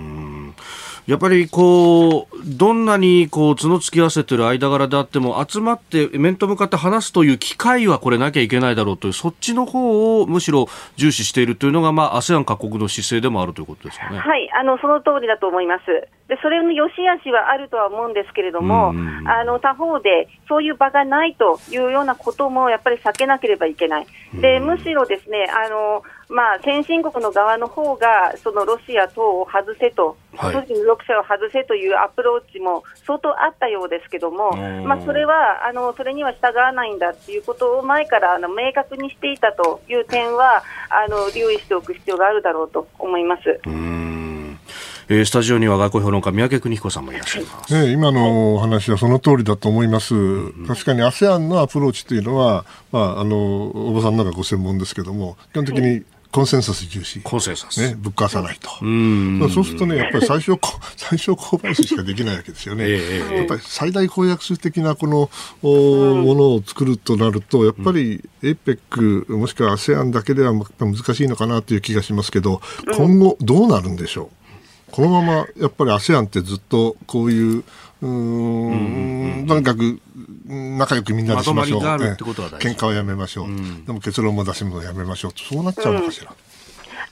やっぱりこう、どんなにこう角突き合わせてる間柄であっても、集まって面と向かって話すという機会はこれなきゃいけないだろうという、そっちの方をむしろ重視しているというのが、まあ、ASEAN 各国の姿勢でもあるということですかね。はい、あのその通りだと思います。で、それの良し悪しはあるとは思うんですけれども、うんあの他方でそういう場がないというようなこともやっぱり避けなければいけない。で、むしろですね、あのまあ先進国の側の方がそのロシア等を外せと、はいロシアを外せというアプローチも相当あったようですけども、んまあそれはあのそれには従わないんだっていうことを前からあの明確にしていたという点はあの留意しておく必要があるだろうと思います。うんえースタジオには外交評論家、三宅邦彦さんもいらっしゃいます。ね、今のお話はその通りだと思います、確かに ASEAN のアプローチというのは、まあ、あのおばさんのがご専門ですけども、基本的にコンセンサス重視、コンセンサス。ね、ぶっかわさないと。うんまあそうするとね、やっぱり最初こ、最初公倍数しかできないわけですよね。ええやっぱり最大公約数的なこの、おものを作るとなると、やっぱり APEC、もしくは ASEAN だけではま難しいのかなという気がしますけど、今後どうなるんでしょう？このままやっぱり ASEAN ってずっとこういう、うーん、とにかくうん仲良くみんなでしましょう。まとまりがあるってことは喧嘩はやめましょう。でも結論も出し物をやめましょう。そうなっちゃうのかしら。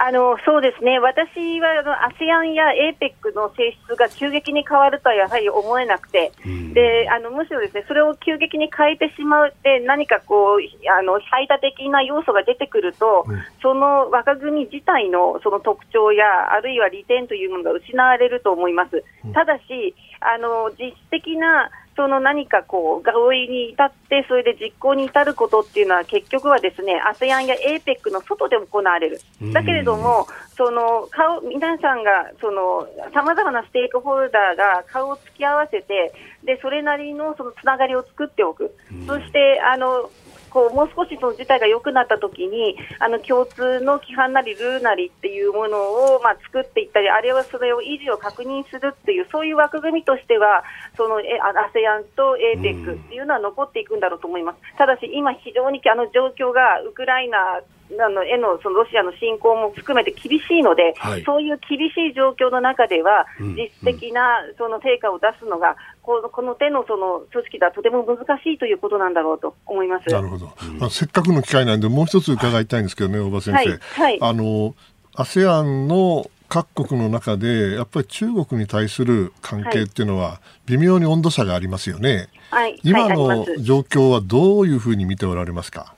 あのそうですね、私はあの ASEAN や APEC の性質が急激に変わるとはやはり思えなくて、であのむしろですねそれを急激に変えてしまうって、何かこうあの排他的な要素が出てくると、その若組自体のその特徴や、あるいは利点というものが失われると思います。ただし、あの実質的なその何かこう合意に至って、それで実行に至ることっていうのは、結局はですね、ASEAN や APEC の外で行われる。だけれども、その顔皆さんがそのさまざまなステークホルダーが顔を突き合わせて、でそれなりのそのつながりを作っておく、そしてあのこうもう少しその事態が良くなった時に、あの共通の規範なりルールなりっていうものを、まあ、作っていったり、あるいはそれを維持を確認するっていう、そういう枠組みとしては、そのえあ ASEAN と APEC っていうのは残っていくんだろうと思います。ただし、今、非常にあの状況がウクライナあのへのそのロシアの侵攻も含めて厳しいので、はいそういう厳しい状況の中では、うん実質的なその成果を出すのが、このこの手のその組織ではとても難しいということなんだろうと思います。なるほど、まあ、せっかくの機会なんで、もう一つ伺いたいんですけどね、大場先生。はいはいあの ASEAN の各国の中で、やっぱり中国に対する関係っていうのは、微妙に温度差がありますよね。はい、今のす。状況はどういうふうに見ておられますか？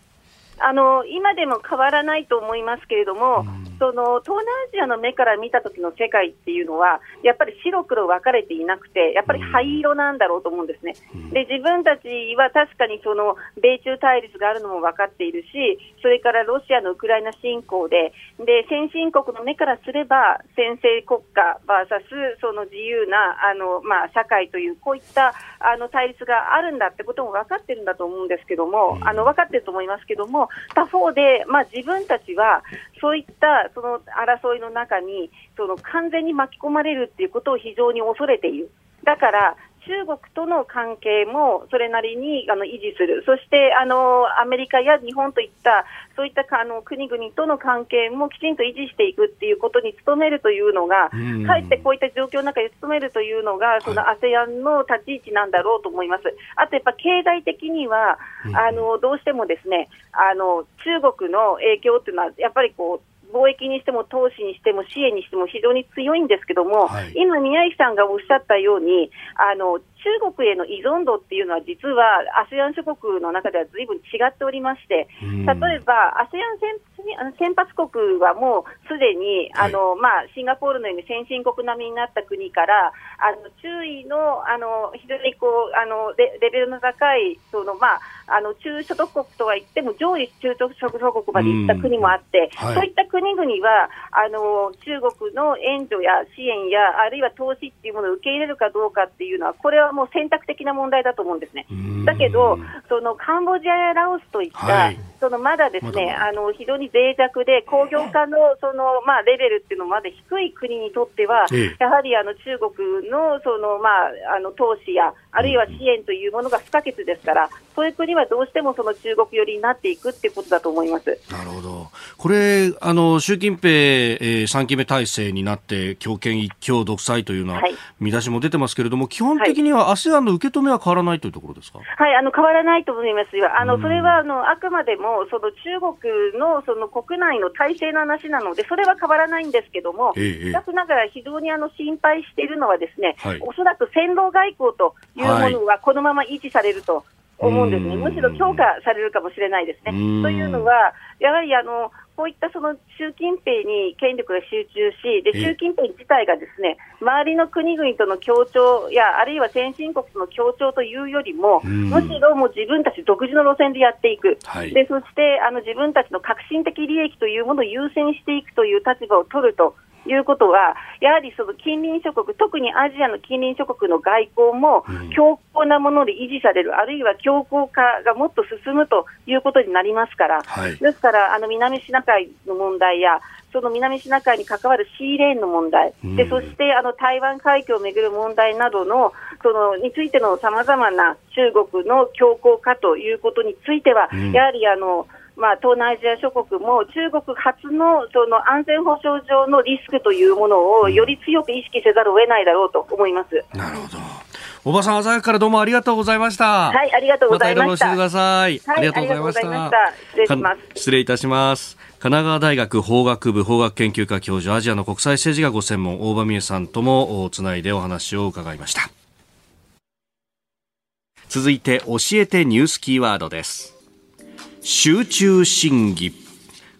あの今でも変わらないと思いますけれども、その東南アジアの目から見た時の世界っていうのは、やっぱり白黒分かれていなくて、やっぱり灰色なんだろうと思うんですね。で自分たちは確かにその米中対立があるのも分かっているし、それからロシアのウクライナ侵攻で、で先進国の目からすれば、先制国家 VS その自由なあの、まあ、社会という、こういったあの対立があるんだってことも分かってるんだと思うんですけども、あの分かってると思いますけども、他方で、まあ、自分たちはそういったその争いの中にその完全に巻き込まれるっていうことを非常に恐れている。だから中国との関係もそれなりにあの維持する、そしてあのアメリカや日本といったそういったかあの国々との関係もきちんと維持していくっていうことに努めるというのが、うんかえってこういった状況の中で努めるというのが、その ASEAN の立ち位置なんだろうと思います。あとやっぱ経済的には、あのどうしてもですねあの中国の影響っていうのは、やっぱりこう貿易にしても投資にしても支援にしても非常に強いんですけども、はい。今、宮城さんがおっしゃったように、あの中国への依存度っていうのは、実は ASEAN 諸国の中ではずいぶん違っておりまして、うん。例えば ASEAN 先発国はもうすでに、あのまあ、シンガポールのように先進国並みになった国から、あの注意のあの非常にこうあのレレベルの高いその、まあ、あの中所得国とは言っても上位中所得国まで行った国もあって、うん。はい。そういった国々はあの中国の援助や支援やあるいは投資っていうものを受け入れるかどうかっていうのはこれはもう選択的な問題だと思うんですね。だけど、そのカンボジアやラオスといった、はい。そのまだですね、まあの非常に脆弱で工業化のそのまあレベルっていうのもまだ低い国にとっては、ええ。やはりあの中国のそのまああの投資やあるいは支援というものが不可欠ですから、そういう国はどうしてもその中国寄りになっていくっていうことだと思います。なるほど。これ、あの、習近平、えー、3期目体制になって、強権一強独裁というようなはい。見出しも出てますけれども、基本的には ASEAN の受け止めは変わらないというところですか？はい、あの変わらないと思いますよ。あのそれはあのあくまでもその中国のその国内の体制の話なので、それは変わらないんですけども、えしかしながら非常にあの心配しているのはですね、はい。おそらく戦狼外交というものはこのまま維持されると。思うんですね、うん。むしろ強化されるかもしれないですね。うん。というのは、やはりあのこういったその習近平に権力が集中し、でええ。習近平自体がですね周りの国々との協調や、あるいは先進国との協調というよりも、うん。むしろもう自分たち独自の路線でやっていく、はい。でそしてあの自分たちの革新的利益というものを優先していくという立場を取ると。いうことは、やはりその近隣諸国、特にアジアの近隣諸国の外交も強硬なもので維持される、あるいは強硬化がもっと進むということになりますから、はい。ですから、あの南シナ海の問題や、その南シナ海に関わるシーレーンの問題、でそしてあの台湾海峡をめぐる問題などのそのについてのさまざまな中国の強硬化ということについては、ん。やはりあの、まあ、東南アジア諸国も中国発のその安全保障上のリスクというものをより強く意識せざるを得ないだろうと思います。なるほど。おばさん、朝からどうもありがとうございました。はい、ありがとうございました。またいろいろ教えてください。はいありがとうございました。失礼しますか失礼いたします。奈川大学法学部法学研究科教授アジアの国際政治がご専門大場美恵さんともつないでお話を伺いました続いて教えてニュースキーワードです集中審議。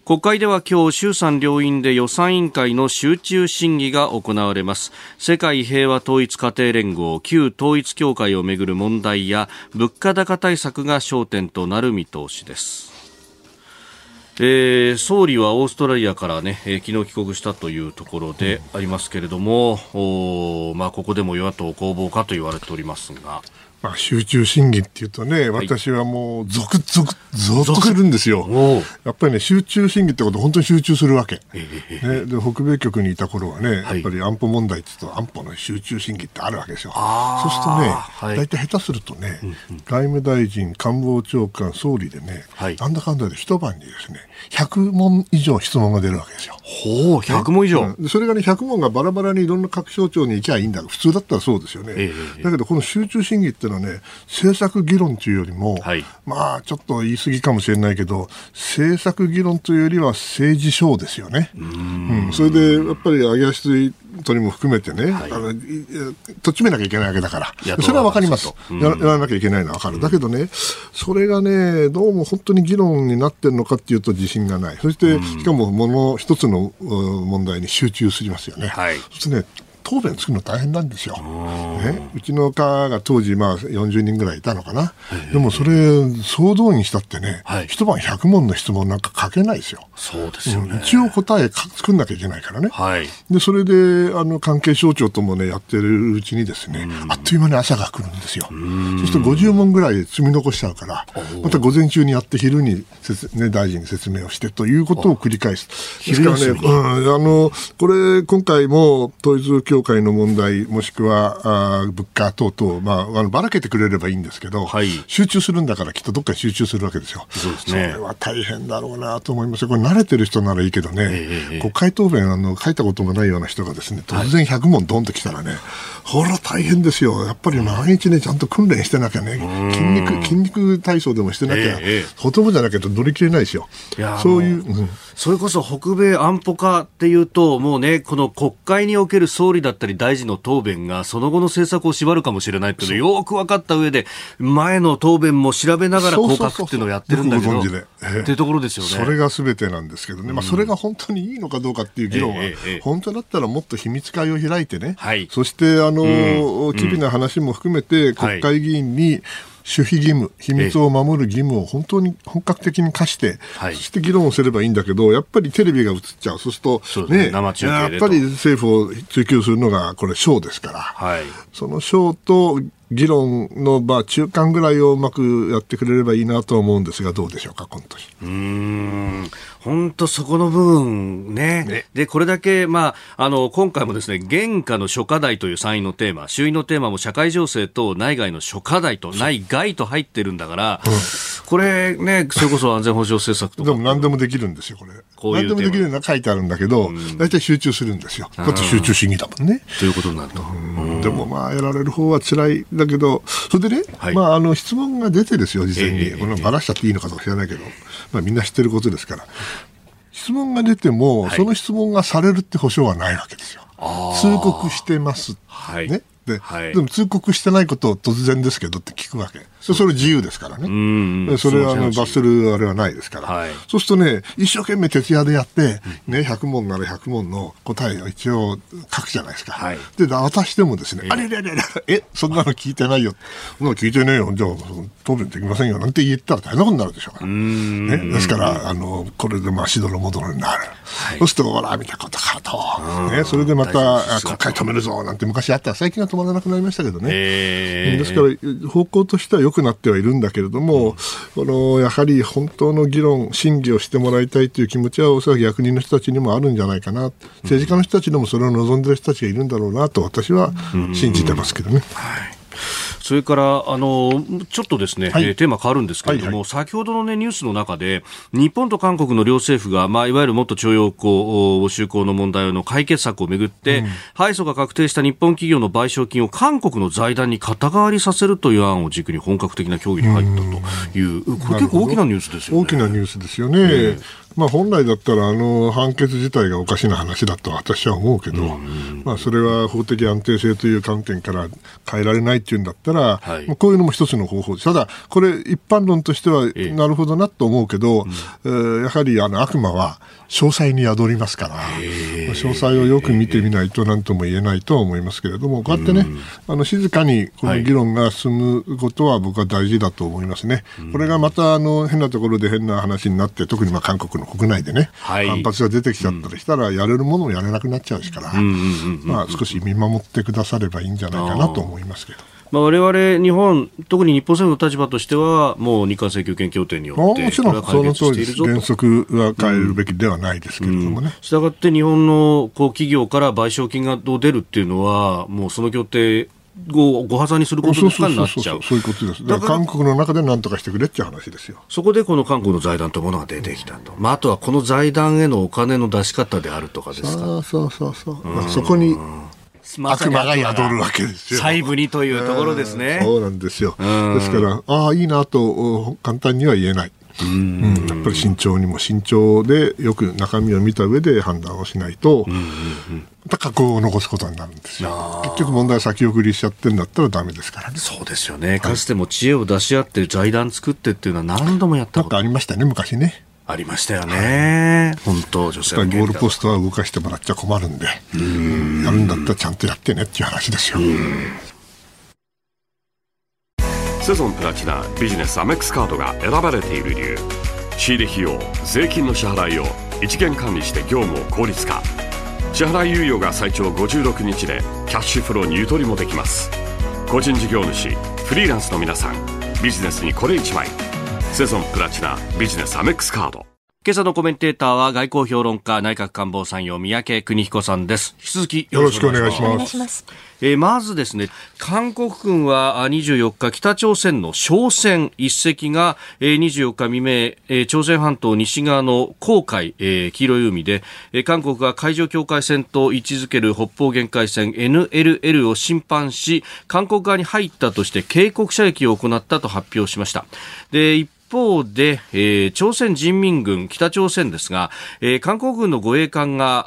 国会では今日衆参両院で予算委員会の集中審議が行われます。世界平和統一家庭連合旧統一協会をめぐる問題や物価高対策が焦点となる見通しです。えー、総理はオーストラリアからね、えー、昨日帰国したというところでありますけれども、おまあ、ここでも与野党攻防かと言われておりますが。まあ、集中審議っていうとね、私はもう、続々、ゾッとするんですよ。やっぱりね、集中審議ってこと本当に集中するわけ。ね、で北米局にいた頃はね、やっぱり安保問題って言うと安保の集中審議ってあるわけですよ。そうするとね、大体下手するとね、外務大臣、官房長官、総理でね、なんだかんだで一晩にですね、100問以上質問が出るわけですよ。ほう、100問以上、それがね、100問がバラバラにいろんな各省庁に行きゃいいんだ。普通だったらそうですよね。だけど、この集中審議っていうのはね、政策議論というよりも、はい、まあちょっと言い過ぎかもしれないけど政策議論というよりは政治ショーですよね。うんそれでやっぱり上げ足取りも含めてね、はい、あのとっちめなきゃいけないわけだから。それは分かりますと、やらなきゃいけないのは分かる、だけどねそれがねどうも本当に議論になってるのかっていうと自信がない。そしてしかももの一つの問題に集中しますよね。はい、そしてね答弁作るの大変なんですよ。ね、うちの課が当時、まあ、40人ぐらいいたのかな。でもそれ、総動員したってね、はい、一晩100問の質問なんか書けないですよ。そうですよね。一応答え作んなきゃいけないからね。はい、で、それで、あの、関係省庁ともね、やってるうちにですね、あっという間に朝が来るんですよ。そうすると50問ぐらい積み残しちゃうから、また午前中にやって昼に、ね、大臣に説明をしてということを繰り返す。ですからね、うん、あの、これ、今回も統一協会の問題、もしくはあ物価等々、まあ、あのばらけてくれればいいんですけど、はい、集中するんだから、きっとどっかに集中するわけですよ。そうですね、それは大変だろうなと思いますこれ、慣れてる人ならいいけどね、えー、国会答弁あの、書いたこともないような人がですね突然100問どんときたらね、はい、ほら、大変ですよ、やっぱり毎日ね、ちゃんと訓練してなきゃね、筋肉筋肉体操でもしてなきゃ、えー、言葉じゃなきゃ乗り切れないですよ。そういう、うん、それこそ北米安保化っていうと、もうね、この国会における総理だったり、大臣の答弁がその後の政策を縛るかもしれないっていうのをよく分かった上で、前の答弁も調べながら降格っていうのをやってるんだけど、っていうところですよね。それがすべてなんですけどね、まあ、それが本当にいいのかどうかっていう議論は、本当だったらもっと秘密会を開いてね、そして、あの、機微な話も含めて、国会議員に守秘義務、秘密を守る義務を本当に本格的に課して、そして議論をすればいいんだけど、やっぱりテレビが映っちゃう、そうすると、ね、ねやっぱり政府を追及するのが、これ、ショーですから、はい、そのショーと議論の場、中間ぐらいをうまくやってくれればいいなと思うんですが、どうでしょうか、今年。うん本当そこの部分ね。ねで、これだけ、まあ、あの、今回もですね、現下の諸課題という参院のテーマ、衆院のテーマも社会情勢と内外の諸課題と内外と入ってるんだから、うん、これね、それこそ安全保障政策とか。でも何でもできるんですよ、これ。こういう何でもできるような書いてあるんだけど、大体集中するんですよ。だって集中主義だもんね。ということになると。でもまあ、やられる方は辛いだけど、それでね、はい、まあ、あの、質問が出てですよ、事前に。えー、こればらしちゃっていいのかどうか知らないけど、まあ、みんな知ってることですから。質問が出ても、はい、その質問がされるって保証はないわけですよ。通告してます。はい、ね。で、はい、でも通告してないことを突然ですけどって聞くわけ。それ自由ですからね。それはあの罰するあれはないですから。はい、そうするとね、一生懸命徹夜でやって、ね、100問なら100問の答えを一応書くじゃないですか。はい、で、渡してもですね、あれれれれ、え、そんなの聞いてないよ。そんなの聞いてねえよ。じゃあ、答弁できませんよ。なんて言ったら大変なことになるでしょうから。ね、ですから、あの、これでまあ、しどろもどろになる。はい、そうすると、ほら、見たことかと。ね、それでまた、国会止めるぞ、なんて昔あったら、最近は止まらなくなりましたけどね。ですから、方向としては良くなってはいるんだけれども、このやはり本当の議論、審議をしてもらいたいという気持ちは、おそらく役人の人たちにもあるんじゃないかな、政治家の人たちでもそれを望んでいる人たちがいるんだろうなと、私は信じてますけどね。はいそれからあのちょっとですね、はい。えーテーマ変わるんですけれども、はいは先ほどの、ね、ニュースの中で日本と韓国の両政府が、まあ、いわゆる元徴用工募集工の問題の解決策をめぐって、敗訴が確定した日本企業の賠償金を韓国の財団に肩代わりさせるという案を軸に本格的な協議に入ったという、これ結構大きなニュースですよね。大きなニュースですよね。まあ本来だったらあの判決自体がおかしな話だと私は思うけど、まあそれは法的安定性という観点から変えられないっていうんだったら、はい。まあこういうのも一つの方法です。ただこれ一般論としてはええ。なるほどなと思うけど、えーやはりあの悪魔は詳細に宿りますから、詳細をよく見てみないと何とも言えないとは思いますけれども、こうやってね、あの静かにこの議論が進むことは僕は大事だと思いますね。これがまたあの変なところで変な話になって、特にまあ韓国の国内でね、はい。反発が出てきちゃったりしたら、やれるものをやれなくなっちゃうしから、まあ少し見守ってくださればいいんじゃないかなと思いますけど。まあ、我々日本、特に日本政府の立場としては、もう日韓請求権協定によって、もちろんその通りです。原。則は変えるべきではないですけれどもね。したがって日本のこう企業から賠償金がどう出るっていうのは、もうその協定をご破産にすることになっちゃう。そういうことです。だだから韓国の中で何とかしてくれっていう話ですよ。そこでこの韓国の財団というものが出てきたと。まあ、あとはこの財団へのお金の出し方であるとかですか。そうそうそうそう。まあそこに悪魔が宿るわけですよ。細部にというところですね。そうなんですよ。ですから、ああ、いいなとお簡単には言えない。うんやっぱり慎重にも慎重でよく中身を見た上で判断をしないと、また過去を残すことになるんですよ。結局問題先送りしちゃってんだったらダメですからね。そうですよね。かつても知恵を出し合って財団作ってっていうのは何度もやったなんことかありましたね、昔ね。ありましたよね。本当、女性ゴールポスストは動かしてもらっちゃ困るん。で、やるんだったらちゃんとやってねっていう話ですよ。セゾンプラチナビジネスアメックスカードが選ばれている理由。仕入れ費用税金の支払いを一元管理して業務を効率化。支払い猶予が最長56日でキャッシュフローにゆとりもできます。個人事業主フリーランスの皆さんビジネスにこれ一枚セゾンプラチナビジネスアメックスカード今朝のコメンテーターは外交評論家内閣官房参与三宅邦彦さんです。引き続きよろしくお願いします。えーまずですね、韓国軍はあ24日、北朝鮮の商船一隻が、えー24日未明、えー朝鮮半島西側の黄海、えー黄色い海で、えー韓国が海上境界線と位置づける北方限界線 NLL を侵犯し、韓国側に入ったとして警告射撃を行ったと発表しました。で、一一方で、えー朝鮮人民軍北朝鮮ですが、えー韓国軍の護衛艦が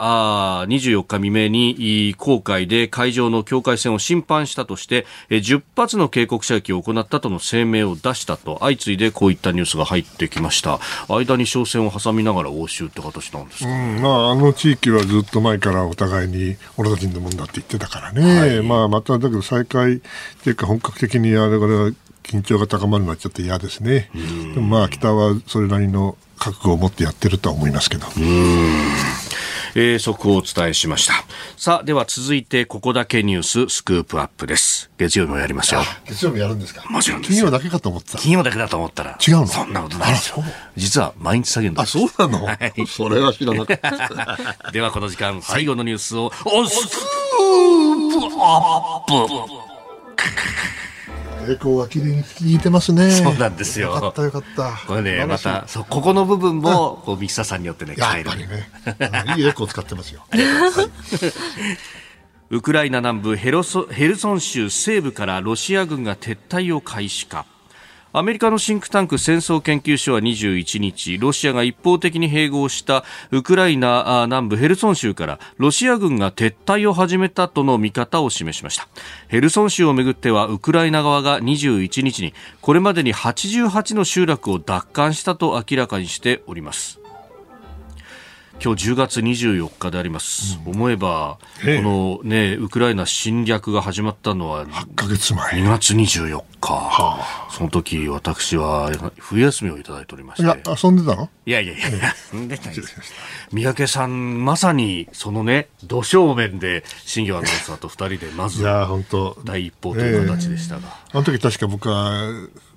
あー24日未明にいい黄海で海上の境界線を侵犯したとして、えー10発の警告射撃を行ったとの声明を出したと相次いでこういったニュースが入ってきました。間に商船を挟みながら応酬って形なんですか、うんまあ、あの地域はずっと前からお互いに俺たちのもんだって言ってたからね、まあ、まただけど再開っていうか本格的にあれこれは緊張が高まるのはちょっと嫌ですね。でもまあ北はそれなりの覚悟を持ってやってるとは思いますけど。えー速報をお伝えしました。さあでは続いてここだけニューススクープアップです。月曜日もやりますよ。月曜日やるんですか？もちろんです金曜だけかと思ってた。金曜だけだと思ったら違うの？そんなことないですよ実は毎日下げるんですあ、そうなの、はい。それは知らなかった。ではこの時間最後のニュースを、おスクープアップエコーが綺麗に聞いてますね。そうなんですよよかったよかった。これねまたそうここの部分もこうミキサーさんによってねや変えるっぱりね。あいいエコー使ってますよ。ウクライナ南部ヘロソヘルソン州西部からロシア軍が撤退を開始かアメリカのシンクタンク戦争研究所は21日、ロシアが一方的に併合したウクライナ南部ヘルソン州からロシア軍が撤退を始めたとの見方を示しました。ヘルソン州をめぐってはウクライナ側が21日にこれまでに88の集落を奪還したと明らかにしております。今日10月24日であります。思えば、ええ。このね、ウクライナ侵略が始まったのは1ヶ月前。2月24日、その時私は冬休みをいただいておりまして。いや、遊んでたの？いやいやいや、住んでないです三宅さんまさにそのね土正面で新庄アナウンサーと2人でまず第一報という形でしたが、あの時確か僕は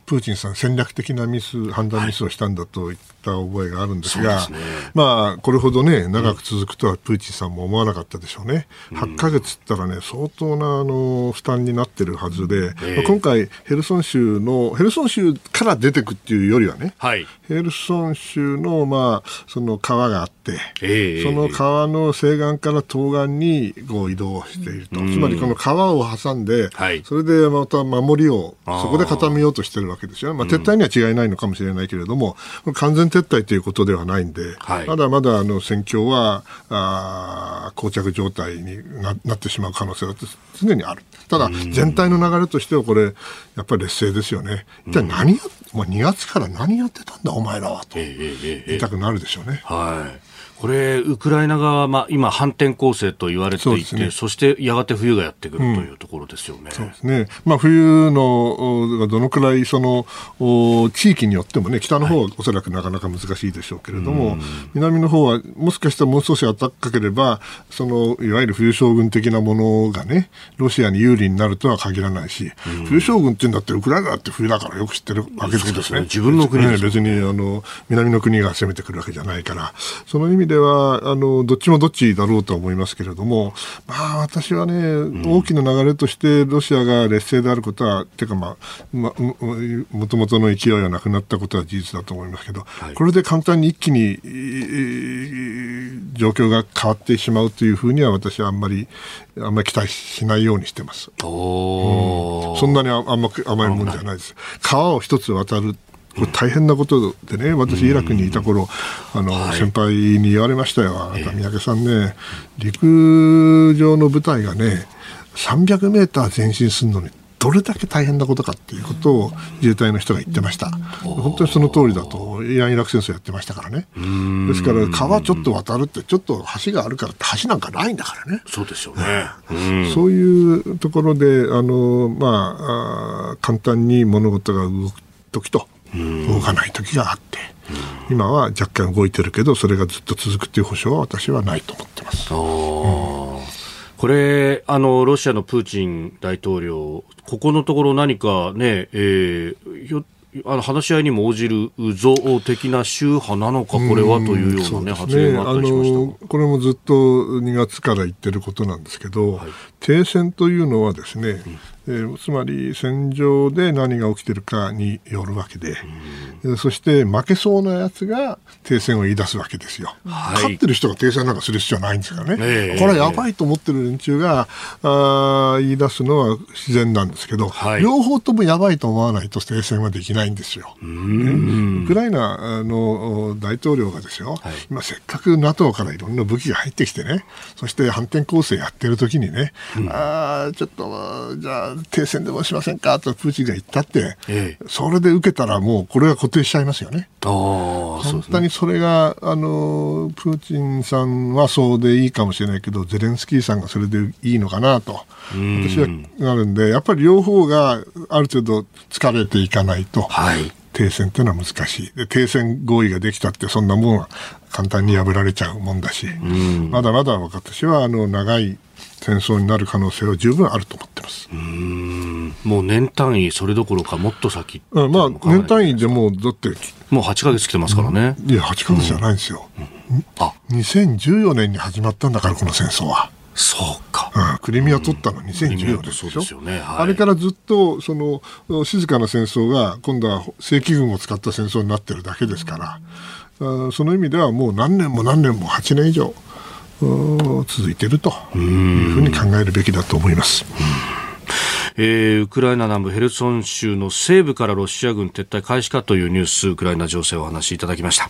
プーチンさん戦略的なミス判断ミスをしたんだといった覚えがあるんですが、そうですね。まあこれほどね長く続くとはプーチンさんも思わなかったでしょうね。8ヶ月ったらね相当なあの負担になってるはずで、ええ。まあ今回ヘルソン州のヘルソン州から出てくっていうよりはね、はい。ヘルソン州のまあその川があって。ええ。その川の西岸から東岸にこう移動していると、つまりこの川を挟んで、はい。それでまた守りをそこで固めようとしてるわけですよね、まあ、撤退には違いないのかもしれないけれども、これ完全撤退ということではないんで、はいまだまだあの戦況は膠着状態にななってしまう可能性は常にある。ただ、全体の流れとしてはこれ、やっぱり劣勢ですよね。一体何や、もう2月から何やってたんだ、お前らはと言いたくなるでしょうね。はい。これ、ウクライナ側は、まあ、今、反転攻勢と言われていて、そねそしてやがて冬がやってくるというところですよね。そうですね。まあ、冬の、どのくらい、その、お地域によってもね、北の方はおそらくなかなか難しいでしょうけれども、南の方は、もしかしたらもう少し暖かければ、その、いわゆる冬将軍的なものがね、ロシアに有利になるとは限らないし、冬将軍って言うんだって、ウクライナだって冬だからよく知ってるわけですよね。すね自分の国ね別に、あの、南の国が攻めてくるわけじゃないから、その意味では、あの、どっちもどっちだろうとは思いますけれども、まあ、私はね、大きな流れとして、ロシアが劣勢であることは、てか、まあ、まあ、もともとの勢いはなくなったことは事実だと思いますけど、これで簡単に一気に、えー状況が変わってしまうというふうには、私はあんまり、あんまり期待しないようにしてます。おーそんなにあ甘く甘いもんじゃないです。川を一つ渡る。これ大変なことでね、私、イラクにいた頃、あの、先輩に言われましたよ。あなた、三宅さんね、陸上の部隊がね、300メーター前進するのに、どれだけ大変なことかっていうことを自衛隊の人が言ってました。本当にその通りだと、イラン・イラク戦争やってましたからね。ですから、川ちょっと渡るって、ちょっと橋があるからって橋なんかないんだからね。そうですよね。うんそういうところで、あのまあ、簡単に物事が動く時と、動かない時があって、今は若干動いてるけど、それがずっと続くという保証は私はないと思ってます。これ、あの、ロシアのプーチン大統領、ここのところ何かね、えーあの話し合いにも応じる像的な宗派なのか、これはというようなね、発言があったりしましたこれもずっと2月から言ってることなんですけど、停戦というのはですね、えーつまり戦場で何が起きてるかによるわけで、えーそして負けそうなやつが停戦を言い出すわけですよ。はい。勝ってる人が停戦なんかする必要はないんですからね。ええ。これはやばいと思ってる連中が、あー言い出すのは自然なんですけど、はい。両方ともやばいと思わないと停戦はできないんですよ。ね。ウクライナの大統領がですよ、今せっかく NATO からいろんな武器が入ってきてね、そして反転攻勢やってる時にね、あーちょっと、じゃあ停戦でもしませんか？とプーチンが言ったって、ええ。それで受けたらもうこれが固定しちゃいますよね。本当にそれが、あの、プーチンさんはそうでいいかもしれないけど、ゼレンスキーさんがそれでいいのかなと、私はなるんで、やっぱり両方がある程度疲れていかないと、はい。停戦っていうのは難しいで。停戦合意ができたって、そんなもんは簡単に破られちゃうもんだし、まだまだ私は、あの、長い戦争になる可能性は十分あると思ってます。もう年単位、それどころかもっと先。うんまあ、年単位でもう、だって、もう8ヶ月来てますからね。いや、8ヶ月じゃないんですよ。あ、2014年に始まったんだから、この戦争は。そうか。うん。クリミア取ったの2014年でしょ？そうですよね。はい。あれからずっとその静かな戦争が今度は正規軍を使った戦争になってるだけですから、あその意味ではもう何年も何年も8年以上うん続いているというふうに考えるべきだと思います。えーウクライナ南部ヘルソン州の西部からロシア軍撤退開始かというニュース、ウクライナ情勢をお話しいただきました。